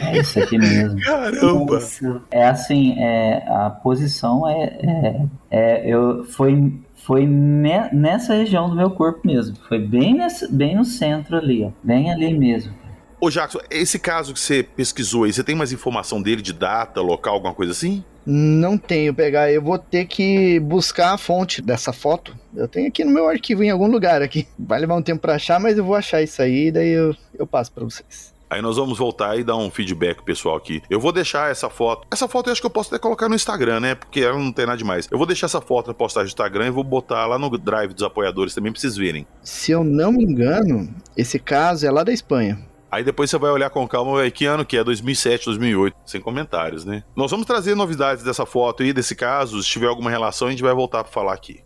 É isso aqui mesmo. Caramba. Nossa. É assim, é, a posição é, é, é- eu foi foi ne- nessa região do meu corpo mesmo. Foi bem nessa, bem no centro ali, ó, bem ali mesmo. Ô, Jackson, esse caso que você pesquisou aí, você tem mais informação dele de data, local, alguma coisa assim? Não tenho, pegar. Eu vou ter que buscar a fonte dessa foto. Eu tenho aqui no meu arquivo em algum lugar aqui. Vai levar um tempo pra achar, mas eu vou achar isso aí, daí eu, eu passo pra vocês. Aí nós vamos voltar e dar um feedback pessoal aqui. Eu vou deixar essa foto. Essa foto eu acho que eu posso até colocar no Instagram, né? Porque ela não tem nada demais. Eu vou deixar essa foto na postagem do Instagram e vou botar lá no drive dos apoiadores também pra vocês verem. Se eu não me engano, esse caso é lá da Espanha. Aí depois você vai olhar com calma, véi, que ano que é? 2007, 2008. Sem comentários, né? Nós vamos trazer novidades dessa foto aí, desse caso. Se tiver alguma relação, a gente vai voltar pra falar aqui.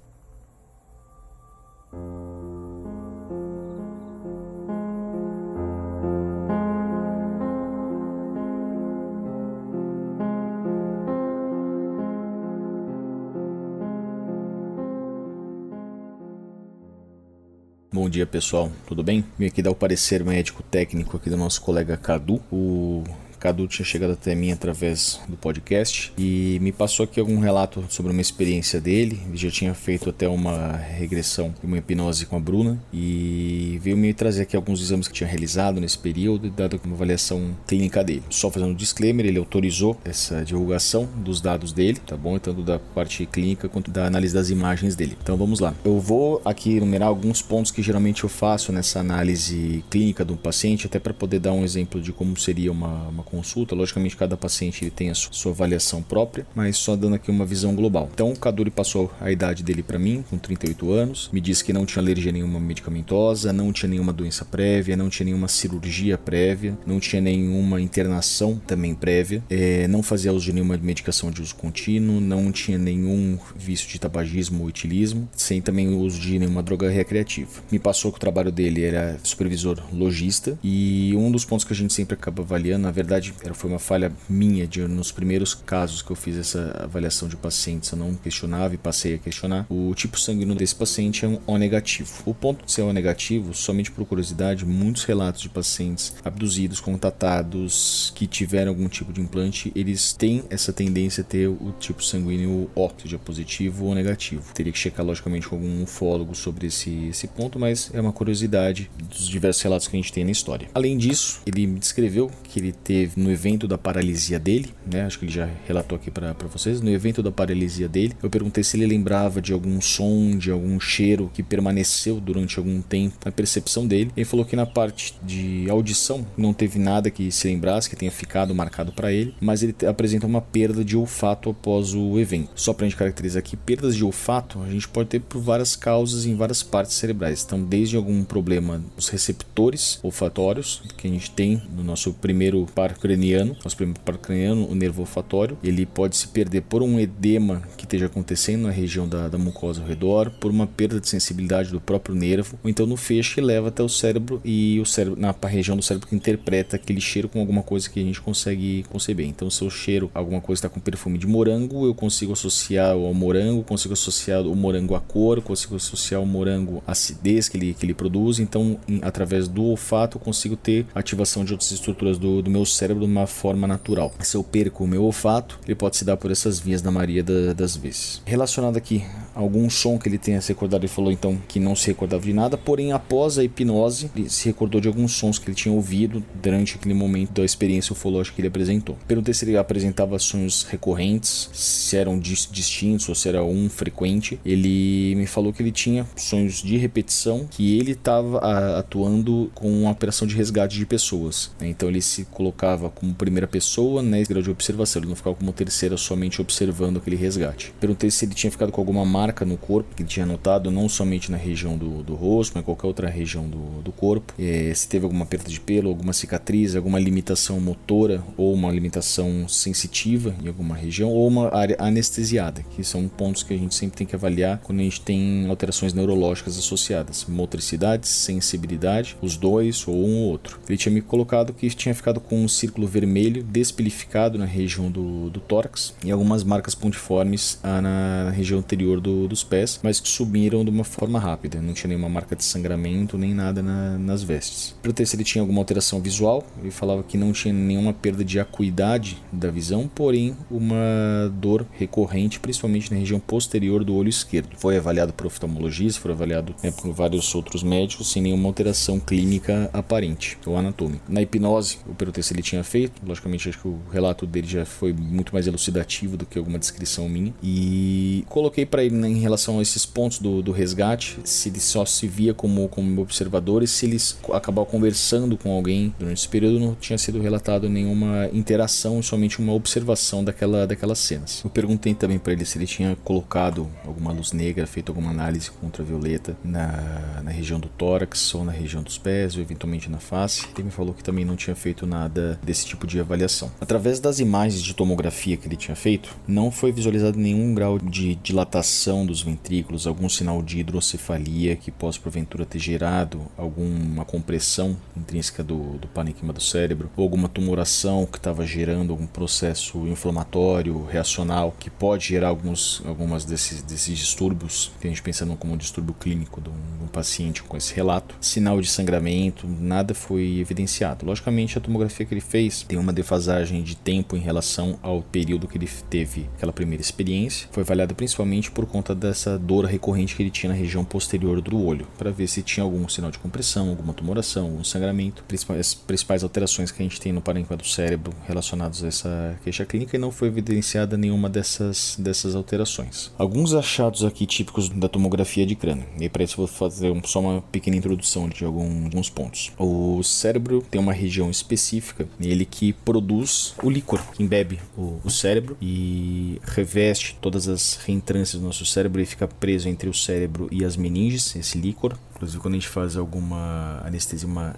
Bom dia pessoal, tudo bem? Vim aqui dar o parecer médico técnico aqui do nosso colega Cadu. O Cadu tinha chegado até mim através do podcast e me passou aqui algum relato sobre uma experiência dele. Ele já tinha feito até uma regressão uma hipnose com a Bruna e veio me trazer aqui alguns exames que tinha realizado nesse período e dado uma avaliação clínica dele. Só fazendo um disclaimer, ele autorizou essa divulgação dos dados dele, tá bom? Tanto da parte clínica quanto da análise das imagens dele. Então vamos lá. Eu vou aqui enumerar alguns pontos que geralmente eu faço nessa análise clínica do paciente, até para poder dar um exemplo de como seria uma, uma consulta. Logicamente, cada paciente ele tem a su- sua avaliação própria, mas só dando aqui uma visão global. Então, o Kaduri passou a idade dele para mim, com 38 anos, me disse que não tinha alergia nenhuma medicamentosa, não tinha nenhuma doença prévia, não tinha nenhuma cirurgia prévia, não tinha nenhuma internação também prévia, eh, não fazia uso de nenhuma medicação de uso contínuo, não tinha nenhum vício de tabagismo ou etilismo, sem também o uso de nenhuma droga recreativa. Me passou que o trabalho dele era supervisor logista e um dos pontos que a gente sempre acaba avaliando, na verdade, era, foi uma falha minha de nos primeiros casos que eu fiz essa avaliação de pacientes, eu não questionava e passei a questionar. O tipo sanguíneo desse paciente é um O negativo. O ponto de ser O negativo, somente por curiosidade, muitos relatos de pacientes abduzidos, contatados, que tiveram algum tipo de implante, eles têm essa tendência a ter o tipo sanguíneo O, seja positivo ou negativo. Teria que checar logicamente com algum ufólogo sobre esse, esse ponto, mas é uma curiosidade dos diversos relatos que a gente tem na história. Além disso, ele me descreveu que ele teve no evento da paralisia dele, né? Acho que ele já relatou aqui para vocês. No evento da paralisia dele, eu perguntei se ele lembrava de algum som, de algum cheiro que permaneceu durante algum tempo na percepção dele. Ele falou que na parte de audição não teve nada que se lembrasse, que tenha ficado marcado para ele, mas ele apresenta uma perda de olfato após o evento. Só pra gente caracterizar aqui, perdas de olfato a gente pode ter por várias causas em várias partes cerebrais. Então, desde algum problema nos receptores olfatórios, que a gente tem no nosso primeiro par craniano, nosso primeiro par craniano, o nervo olfatório, ele pode se perder por um edema que esteja acontecendo na região da, da mucosa ao redor, por uma perda de sensibilidade do próprio nervo, ou então no feixe que leva até o cérebro e o cérebro na região do cérebro que interpreta aquele cheiro com alguma coisa que a gente consegue conceber. Então, se eu cheiro alguma coisa está com perfume de morango, eu consigo associar ao morango, consigo associar o morango à cor, consigo associar o morango à acidez que ele, que ele produz. Então, em- através do olfato, eu consigo ter ativação de outras estruturas do, do meu cérebro de uma forma natural. Se eu perco o meu olfato, ele pode se dar por essas vias na maioria da- das vezes. Relacionado aqui algum som que ele tenha se recordado, ele falou então que não se recordava de nada, porém após a hipnose, ele se recordou de alguns sons que ele tinha ouvido durante aquele momento da experiência ufológica que ele apresentou. Perguntei se ele apresentava sonhos recorrentes, se eram dis- distintos ou se era um frequente. Ele me falou que ele tinha sonhos de repetição, que ele estava atuando com uma operação de resgate de pessoas. né? Então ele se colocava ficava como primeira pessoa, né, grau de observação, ele não ficava como terceira somente observando aquele resgate. Perguntei se ele tinha ficado com alguma marca no corpo que ele tinha notado, não somente na região do, do rosto, mas qualquer outra região do, do corpo, é, se teve alguma perda de pelo, alguma cicatriz, alguma limitação motora ou uma limitação sensitiva em alguma região ou uma área anestesiada, que são pontos que a gente sempre tem que avaliar quando a gente tem alterações neurológicas associadas, motricidade, sensibilidade, os dois ou um ou outro. Ele tinha me colocado que tinha ficado com um círculo vermelho despilificado na região do, do tórax e algumas marcas pontiformes ah, na região anterior do, dos pés, mas que subiram de uma forma rápida, não tinha nenhuma marca de sangramento nem nada na, nas vestes. Perguntei se ele tinha alguma alteração visual, ele falava que não tinha nenhuma perda de acuidade da visão, porém uma dor recorrente, principalmente na região posterior do olho esquerdo. Foi avaliado por oftalmologista, foi avaliado né, por vários outros médicos sem nenhuma alteração clínica aparente ou anatômica. Na hipnose, o perguntei se ele tinha feito, logicamente acho que o relato dele já foi muito mais elucidativo do que alguma descrição minha, e coloquei para ele né, em relação a esses pontos do, do resgate, se ele só se via como, como observador e se eles acabaram conversando com alguém durante esse período, não tinha sido relatado nenhuma interação, somente uma observação daquela, daquelas cenas. Eu perguntei também para ele se ele tinha colocado alguma luz negra, feito alguma análise ultravioleta na, na região do tórax ou na região dos pés ou eventualmente na face. Ele me falou que também não tinha feito nada desse tipo de avaliação. Através das imagens de tomografia que ele tinha feito, não foi visualizado nenhum grau de dilatação dos ventrículos, algum sinal de hidrocefalia que possa porventura ter gerado alguma compressão intrínseca do, do parenquima do cérebro, ou alguma tumoração que estava gerando algum processo inflamatório, reacional, que pode gerar alguns algumas desses, desses distúrbios que a gente pensa como um distúrbio clínico de um, de um paciente com esse relato. Sinal de sangramento, nada foi evidenciado. Logicamente, a tomografia que ele fez tem uma defasagem de tempo em relação ao período que ele teve aquela primeira experiência. Foi avaliado principalmente por conta dessa dor recorrente que ele tinha na região posterior do olho, para ver se tinha algum sinal de compressão, alguma tumoração, algum sangramento, as principais alterações que a gente tem no parênquima do cérebro relacionados a essa queixa clínica e não foi evidenciada nenhuma dessas, dessas alterações. Alguns achados aqui típicos da tomografia de crânio, e para isso vou fazer só uma pequena introdução de alguns pontos. O cérebro tem uma região específica nele que produz o líquor, que embebe o, o cérebro e reveste todas as reentrâncias do nosso cérebro e fica preso entre o cérebro e as meninges, esse líquor. Inclusive quando a gente faz alguma anestesia, uma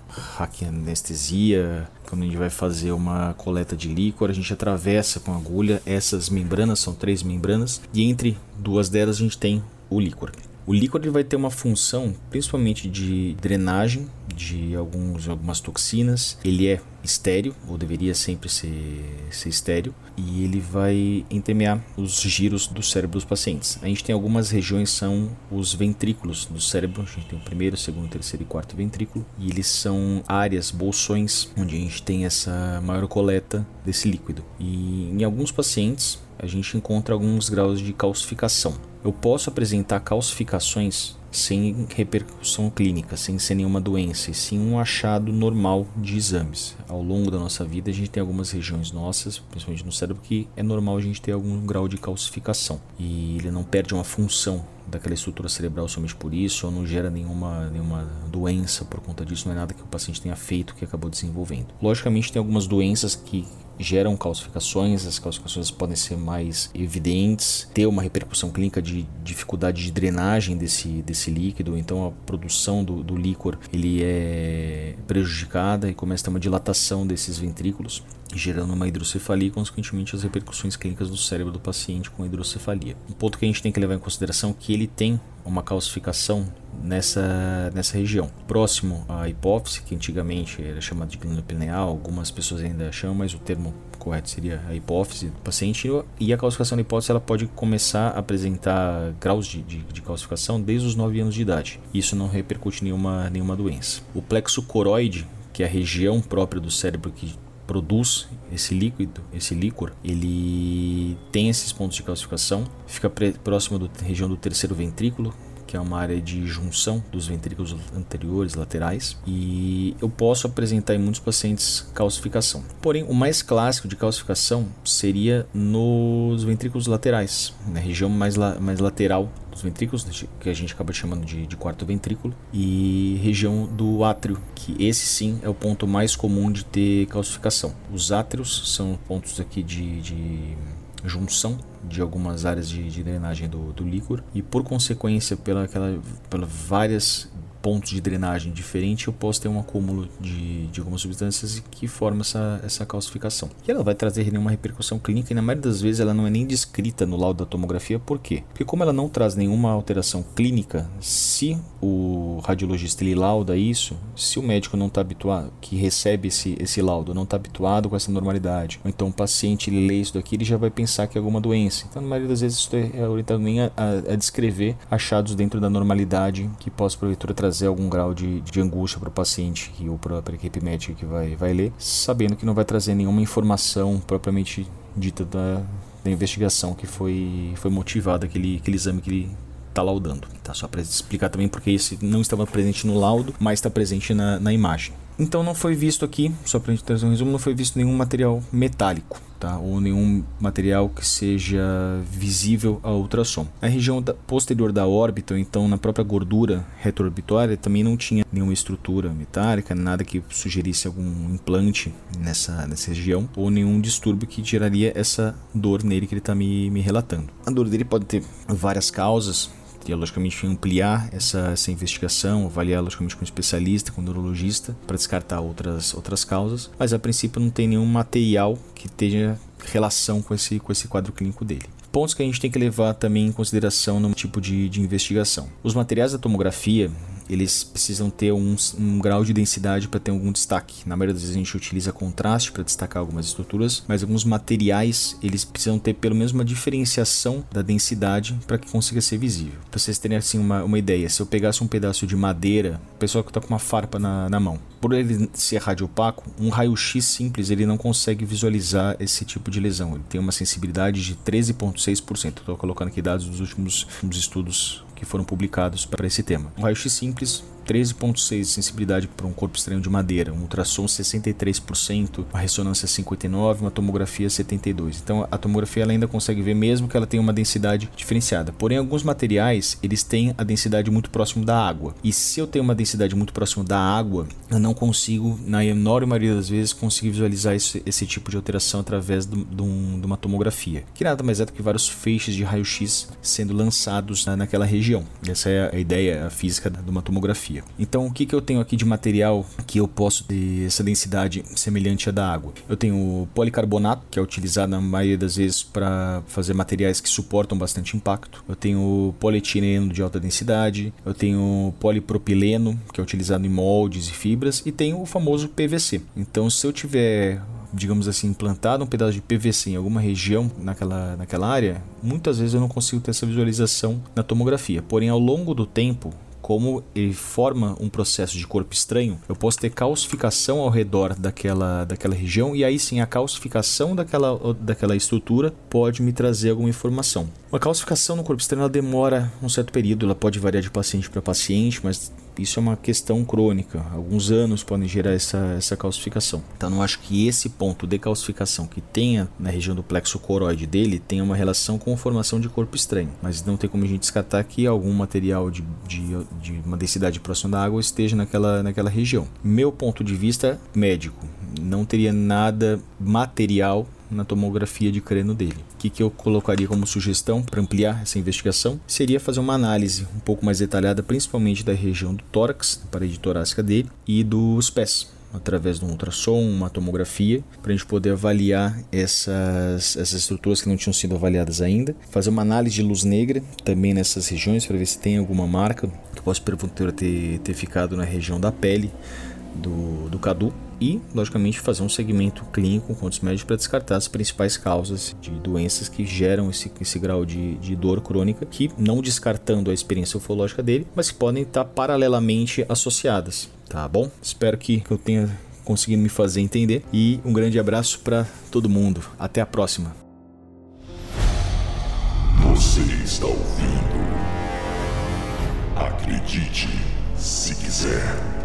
anestesia, quando a gente vai fazer uma coleta de líquor, a gente atravessa com agulha essas membranas, são três membranas, e entre duas delas a gente tem o líquor. O líquor ele vai ter uma função principalmente de drenagem de alguns, algumas toxinas. Ele é estéreo, ou deveria sempre ser, ser estéreo, e ele vai entremear os giros do cérebro dos pacientes. A gente tem algumas regiões são os ventrículos do cérebro, a gente tem o primeiro, segundo, terceiro e quarto ventrículo, e eles são áreas, bolsões, onde a gente tem essa maior coleta desse líquido. E em alguns pacientes a gente encontra alguns graus de calcificação. Eu posso apresentar calcificações sem repercussão clínica, sem ser nenhuma doença, e sim um achado normal de exames. Ao longo da nossa vida, a gente tem algumas regiões nossas, principalmente no cérebro, que é normal a gente ter algum grau de calcificação e ele não perde uma função daquela estrutura cerebral somente por isso, ou não gera nenhuma, nenhuma doença por conta disso, não é nada que o paciente tenha feito que acabou desenvolvendo. Logicamente, tem algumas doenças que geram calcificações, as calcificações podem ser mais evidentes, ter uma repercussão clínica de dificuldade de drenagem desse, desse líquido, então a produção do, do líquor ele é prejudicada e começa a ter uma dilatação desses ventrículos gerando uma hidrocefalia e, consequentemente, as repercussões clínicas do cérebro do paciente com hidrocefalia. Um ponto que a gente tem que levar em consideração é que ele tem uma calcificação nessa, nessa região. Próximo à hipófise, que antigamente era chamada de glândula pineal, algumas pessoas ainda chamam, mas o termo correto seria a hipófise do paciente. E a calcificação da hipófise ela pode começar a apresentar graus de, de, de calcificação desde os 9 anos de idade. Isso não repercute em nenhuma, nenhuma doença. O plexo coroide, que é a região própria do cérebro que produz esse líquido, esse líquor, ele tem esses pontos de calcificação, fica próximo da região do terceiro ventrículo, que é uma área de junção dos ventrículos anteriores laterais, e eu posso apresentar em muitos pacientes calcificação. Porém, o mais clássico de calcificação seria nos ventrículos laterais, na região mais, la mais lateral dos ventrículos, que a gente acaba chamando de, de, quarto ventrículo, e região do átrio, que esse sim é o ponto mais comum de ter calcificação. Os átrios são pontos aqui de, de junção de algumas áreas de, de drenagem do, do líquor e por consequência pela, aquela, pela várias pontos de drenagem diferente, eu posso ter um acúmulo de, de algumas substâncias que forma essa, essa calcificação. E ela vai trazer nenhuma repercussão clínica e na maioria das vezes ela não é nem descrita no laudo da tomografia. Por quê? Porque como ela não traz nenhuma alteração clínica, se o radiologista ele lauda isso, se o médico não está habituado, que recebe esse, esse laudo, não está habituado com essa normalidade, ou então o paciente ele lê isso daqui, ele já vai pensar que é alguma doença. Então, na maioria das vezes, isso é orientado nem a, a, a descrever achados dentro da normalidade que possa, porventura, trazer trazer algum grau de, de angústia para o paciente ou para a equipe médica que vai, vai ler, sabendo que não vai trazer nenhuma informação propriamente dita da, da investigação que foi, foi motivada, aquele, aquele exame que ele está laudando. Tá? Só para explicar também porque esse não estava presente no laudo, mas está presente na, na imagem. Então não foi visto aqui, só para a gente trazer um resumo, não foi visto nenhum material metálico, tá? Ou nenhum material que seja visível a ultrassom. A região da, posterior da órbita, então na própria gordura retroorbitária, também não tinha nenhuma estrutura metálica, nada que sugerisse algum implante nessa, nessa região, ou nenhum distúrbio que geraria essa dor nele que ele está me, me relatando. A dor dele pode ter várias causas, teria logicamente ampliar essa, essa investigação, avaliar logicamente com um especialista, com um neurologista, para descartar outras, outras causas, mas a princípio não tem nenhum material que tenha relação com esse, com esse quadro clínico dele. Pontos que a gente tem que levar também em consideração no tipo de, de investigação. Os materiais da tomografia, eles precisam ter um, um grau de densidade para ter algum destaque. Na maioria das vezes a gente utiliza contraste para destacar algumas estruturas, mas alguns materiais eles precisam ter pelo menos uma diferenciação da densidade para que consiga ser visível. Para vocês terem assim uma, uma ideia, se eu pegasse um pedaço de madeira, o pessoal que está com uma farpa na, na mão, por ele ser radiopaco, um raio-x simples ele não consegue visualizar esse tipo de lesão. Ele tem uma sensibilidade de 13,6%. Estou colocando aqui dados dos últimos, últimos estudos que foram publicados para esse tema. Um raio-x simples 13,6% de sensibilidade para um corpo estranho de madeira, um ultrassom 63%, uma ressonância 59%, uma tomografia 72%. Então a tomografia ela ainda consegue ver mesmo que ela tenha uma densidade diferenciada. Porém, alguns materiais eles têm a densidade muito próximo da água. E se eu tenho uma densidade muito próximo da água, eu não consigo, na enorme maioria das vezes, conseguir visualizar esse, esse tipo de alteração através de, de, um, de, uma tomografia. Que nada mais é do que vários feixes de raio-x sendo lançados na, naquela região. Essa é a ideia física de uma tomografia. Então, o que, que eu tenho aqui de material que eu posso ter essa densidade semelhante à da água? Eu tenho policarbonato, que é utilizado na maioria das vezes para fazer materiais que suportam bastante impacto. Eu tenho polietileno de alta densidade. Eu tenho polipropileno, que é utilizado em moldes e fibras. E tenho o famoso PVC. Então, se eu tiver digamos assim, implantado um pedaço de PVC em alguma região naquela, naquela área, muitas vezes eu não consigo ter essa visualização na tomografia. Porém, ao longo do tempo, como ele forma um processo de corpo estranho, eu posso ter calcificação ao redor daquela, daquela região e aí sim a calcificação daquela, daquela estrutura pode me trazer alguma informação. Uma calcificação no corpo estranho ela demora um certo período, ela pode variar de paciente para paciente, mas isso é uma questão crônica. Alguns anos podem gerar essa, essa calcificação. Então, não acho que esse ponto de calcificação que tenha na região do plexo coroide dele tenha uma relação com formação de corpo estranho. Mas não tem como a gente descartar que algum material de, de, de uma densidade próxima da água esteja naquela, naquela região. Meu ponto de vista médico, não teria nada material na tomografia de crânio dele. O que, que eu colocaria como sugestão para ampliar essa investigação seria fazer uma análise um pouco mais detalhada, principalmente da região do tórax, da parede torácica dele, e dos pés através de um ultrassom, uma tomografia, para a gente poder avaliar essas, essas estruturas que não tinham sido avaliadas ainda. Fazer uma análise de luz negra também nessas regiões para ver se tem alguma marca que possa porventura ter, ter ficado na região da pele do, do cadu e, logicamente, fazer um segmento clínico com os médicos para descartar as principais causas de doenças que geram esse, esse grau de, de dor crônica, que não descartando a experiência ufológica dele, mas que podem estar paralelamente associadas. Tá bom? Espero que eu tenha conseguido me fazer entender e um grande abraço para todo mundo. Até a próxima. Você está ouvindo Acredite, se quiser.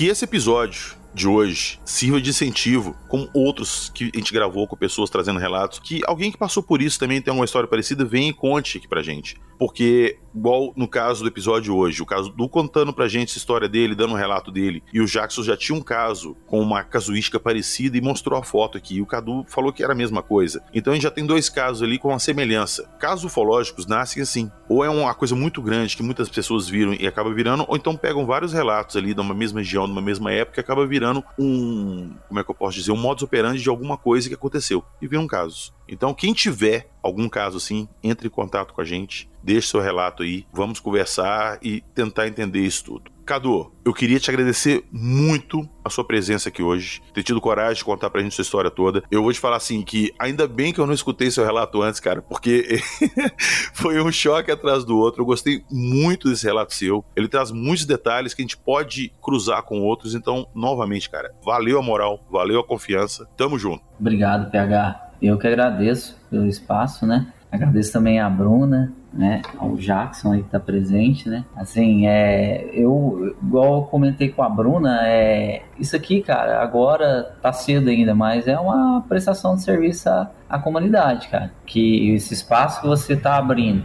Que esse episódio de hoje sirva de incentivo, como outros que a gente gravou com pessoas trazendo relatos, que alguém que passou por isso também tem uma história parecida, vem e conte aqui pra gente. Porque, igual no caso do episódio hoje, o caso do contando pra gente essa história dele, dando um relato dele, e o Jackson já tinha um caso com uma casuística parecida e mostrou a foto aqui, e o Cadu falou que era a mesma coisa. Então a gente já tem dois casos ali com uma semelhança. Casos ufológicos nascem assim, ou é uma coisa muito grande que muitas pessoas viram e acaba virando, ou então pegam vários relatos ali de uma mesma região, de uma mesma época, e acaba virando um, como é que eu posso dizer, um modus operandi de alguma coisa que aconteceu, e viram casos. Então, quem tiver algum caso assim, entre em contato com a gente, deixe seu relato aí, vamos conversar e tentar entender isso tudo. Cadu, eu queria te agradecer muito a sua presença aqui hoje, ter tido coragem de contar pra gente sua história toda. Eu vou te falar assim que ainda bem que eu não escutei seu relato antes, cara, porque foi um choque atrás do outro. Eu gostei muito desse relato seu. Ele traz muitos detalhes que a gente pode cruzar com outros. Então, novamente, cara, valeu a moral, valeu a confiança. Tamo junto. Obrigado, PH. Eu que agradeço pelo espaço, né? Agradeço também a Bruna, né? Ao Jackson aí que tá presente, né? Assim, é, eu, igual eu comentei com a Bruna, é, isso aqui, cara, agora tá cedo ainda, mas é uma prestação de serviço à, à comunidade, cara. Que esse espaço que você tá abrindo,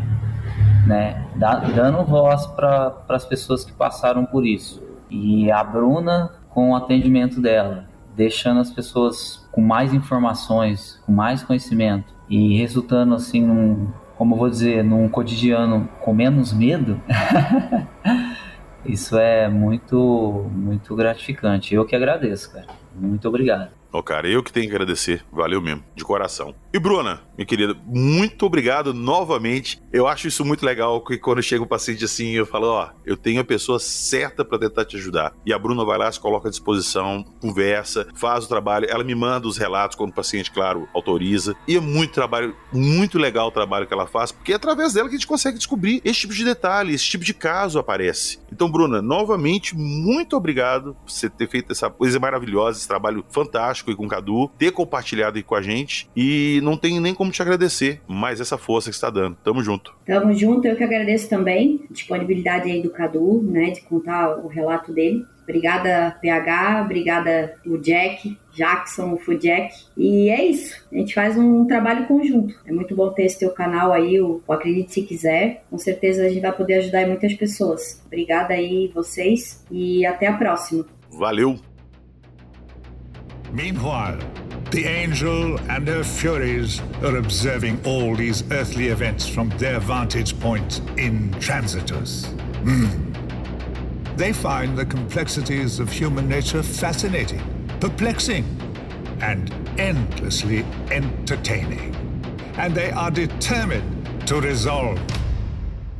né? Dá, dando voz para as pessoas que passaram por isso. E a Bruna com o atendimento dela, deixando as pessoas com mais informações, com mais conhecimento e resultando assim num, como vou dizer, num cotidiano com menos medo, isso é muito, muito gratificante. Eu que agradeço, cara. Muito obrigado. Ô, oh, cara, eu que tenho que agradecer. Valeu mesmo, de coração. E Bruna, minha querida, muito obrigado novamente. Eu acho isso muito legal que quando chega um paciente assim, eu falo, ó, oh, eu tenho a pessoa certa para tentar te ajudar. E a Bruna vai lá, se coloca à disposição, conversa, faz o trabalho. Ela me manda os relatos quando o paciente, claro, autoriza. E é muito trabalho, muito legal o trabalho que ela faz, porque é através dela que a gente consegue descobrir esse tipo de detalhe, esse tipo de caso aparece. Então, Bruna, novamente, muito obrigado por você ter feito essa coisa maravilhosa, esse trabalho fantástico e com o Cadu, ter compartilhado aí com a gente. E não tenho nem como te agradecer mais essa força que está dando. Tamo junto. Tamo junto, eu que agradeço também a disponibilidade aí do Cadu, né, de contar o relato dele. Obrigada, PH, obrigada o Jack, Jackson, o Fujack. E é isso. A gente faz um trabalho conjunto. É muito bom ter esse teu canal aí, o Acredite Se Quiser. Com certeza a gente vai poder ajudar muitas pessoas. Obrigada aí vocês e até a próxima. Valeu! Meanwhile, the angel and her furies are observing all these earthly events from their vantage point in Transitus. Mm. They find the complexities of human nature fascinating, perplexing, and endlessly entertaining. And they are determined to resolve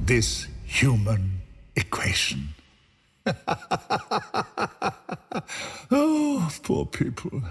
this human equation. oh, poor people.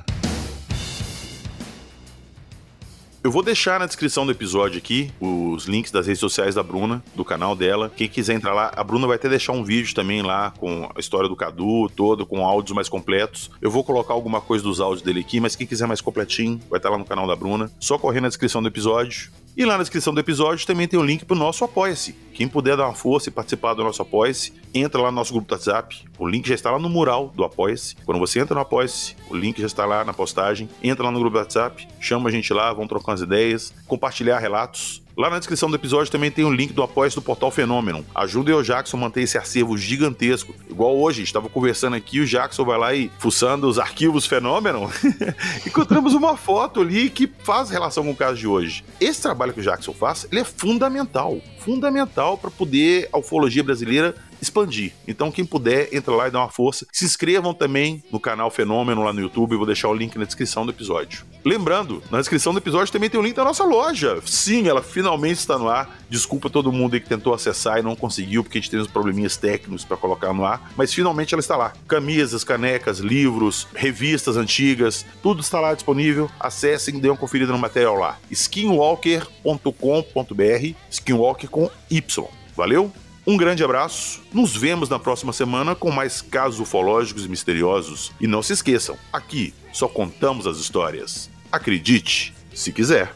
Eu vou deixar na descrição do episódio aqui os links das redes sociais da Bruna, do canal dela. Quem quiser entrar lá, a Bruna vai até deixar um vídeo também lá com a história do Cadu todo, com áudios mais completos. Eu vou colocar alguma coisa dos áudios dele aqui, mas quem quiser mais completinho, vai estar lá no canal da Bruna. Só correr na descrição do episódio. E lá na descrição do episódio também tem o um link pro nosso Apoia-se. Quem puder dar uma força e participar do nosso Apoia-se, entra lá no nosso grupo do WhatsApp. O link já está lá no mural do Apoia-se. Quando você entra no Apoia-se, o link já está lá na postagem. Entra lá no grupo do WhatsApp, chama a gente lá, vamos trocar umas ideias, compartilhar relatos. Lá na descrição do episódio também tem o um link do apoio do portal Fenômeno. Ajude o Jackson a manter esse acervo gigantesco. Igual hoje, estava conversando aqui, o Jackson vai lá e fuçando os arquivos Fenômeno. Encontramos uma foto ali que faz relação com o caso de hoje. Esse trabalho que o Jackson faz, ele é fundamental. Fundamental para poder a ufologia brasileira expandir. Então, quem puder, entra lá e dá uma força. Se inscrevam também no canal Fenômeno lá no YouTube, vou deixar o link na descrição do episódio. Lembrando, na descrição do episódio também tem o link da nossa loja. Sim, ela finalmente está no ar. Desculpa todo mundo aí que tentou acessar e não conseguiu, porque a gente tem uns probleminhas técnicos para colocar no ar, mas finalmente ela está lá. Camisas, canecas, livros, revistas antigas, tudo está lá disponível. Acessem, dêem uma conferida no material lá. skinwalker.com.br, skinwalker com Y. Valeu? Um grande abraço, nos vemos na próxima semana com mais casos ufológicos e misteriosos. E não se esqueçam, aqui só contamos as histórias. Acredite, se quiser.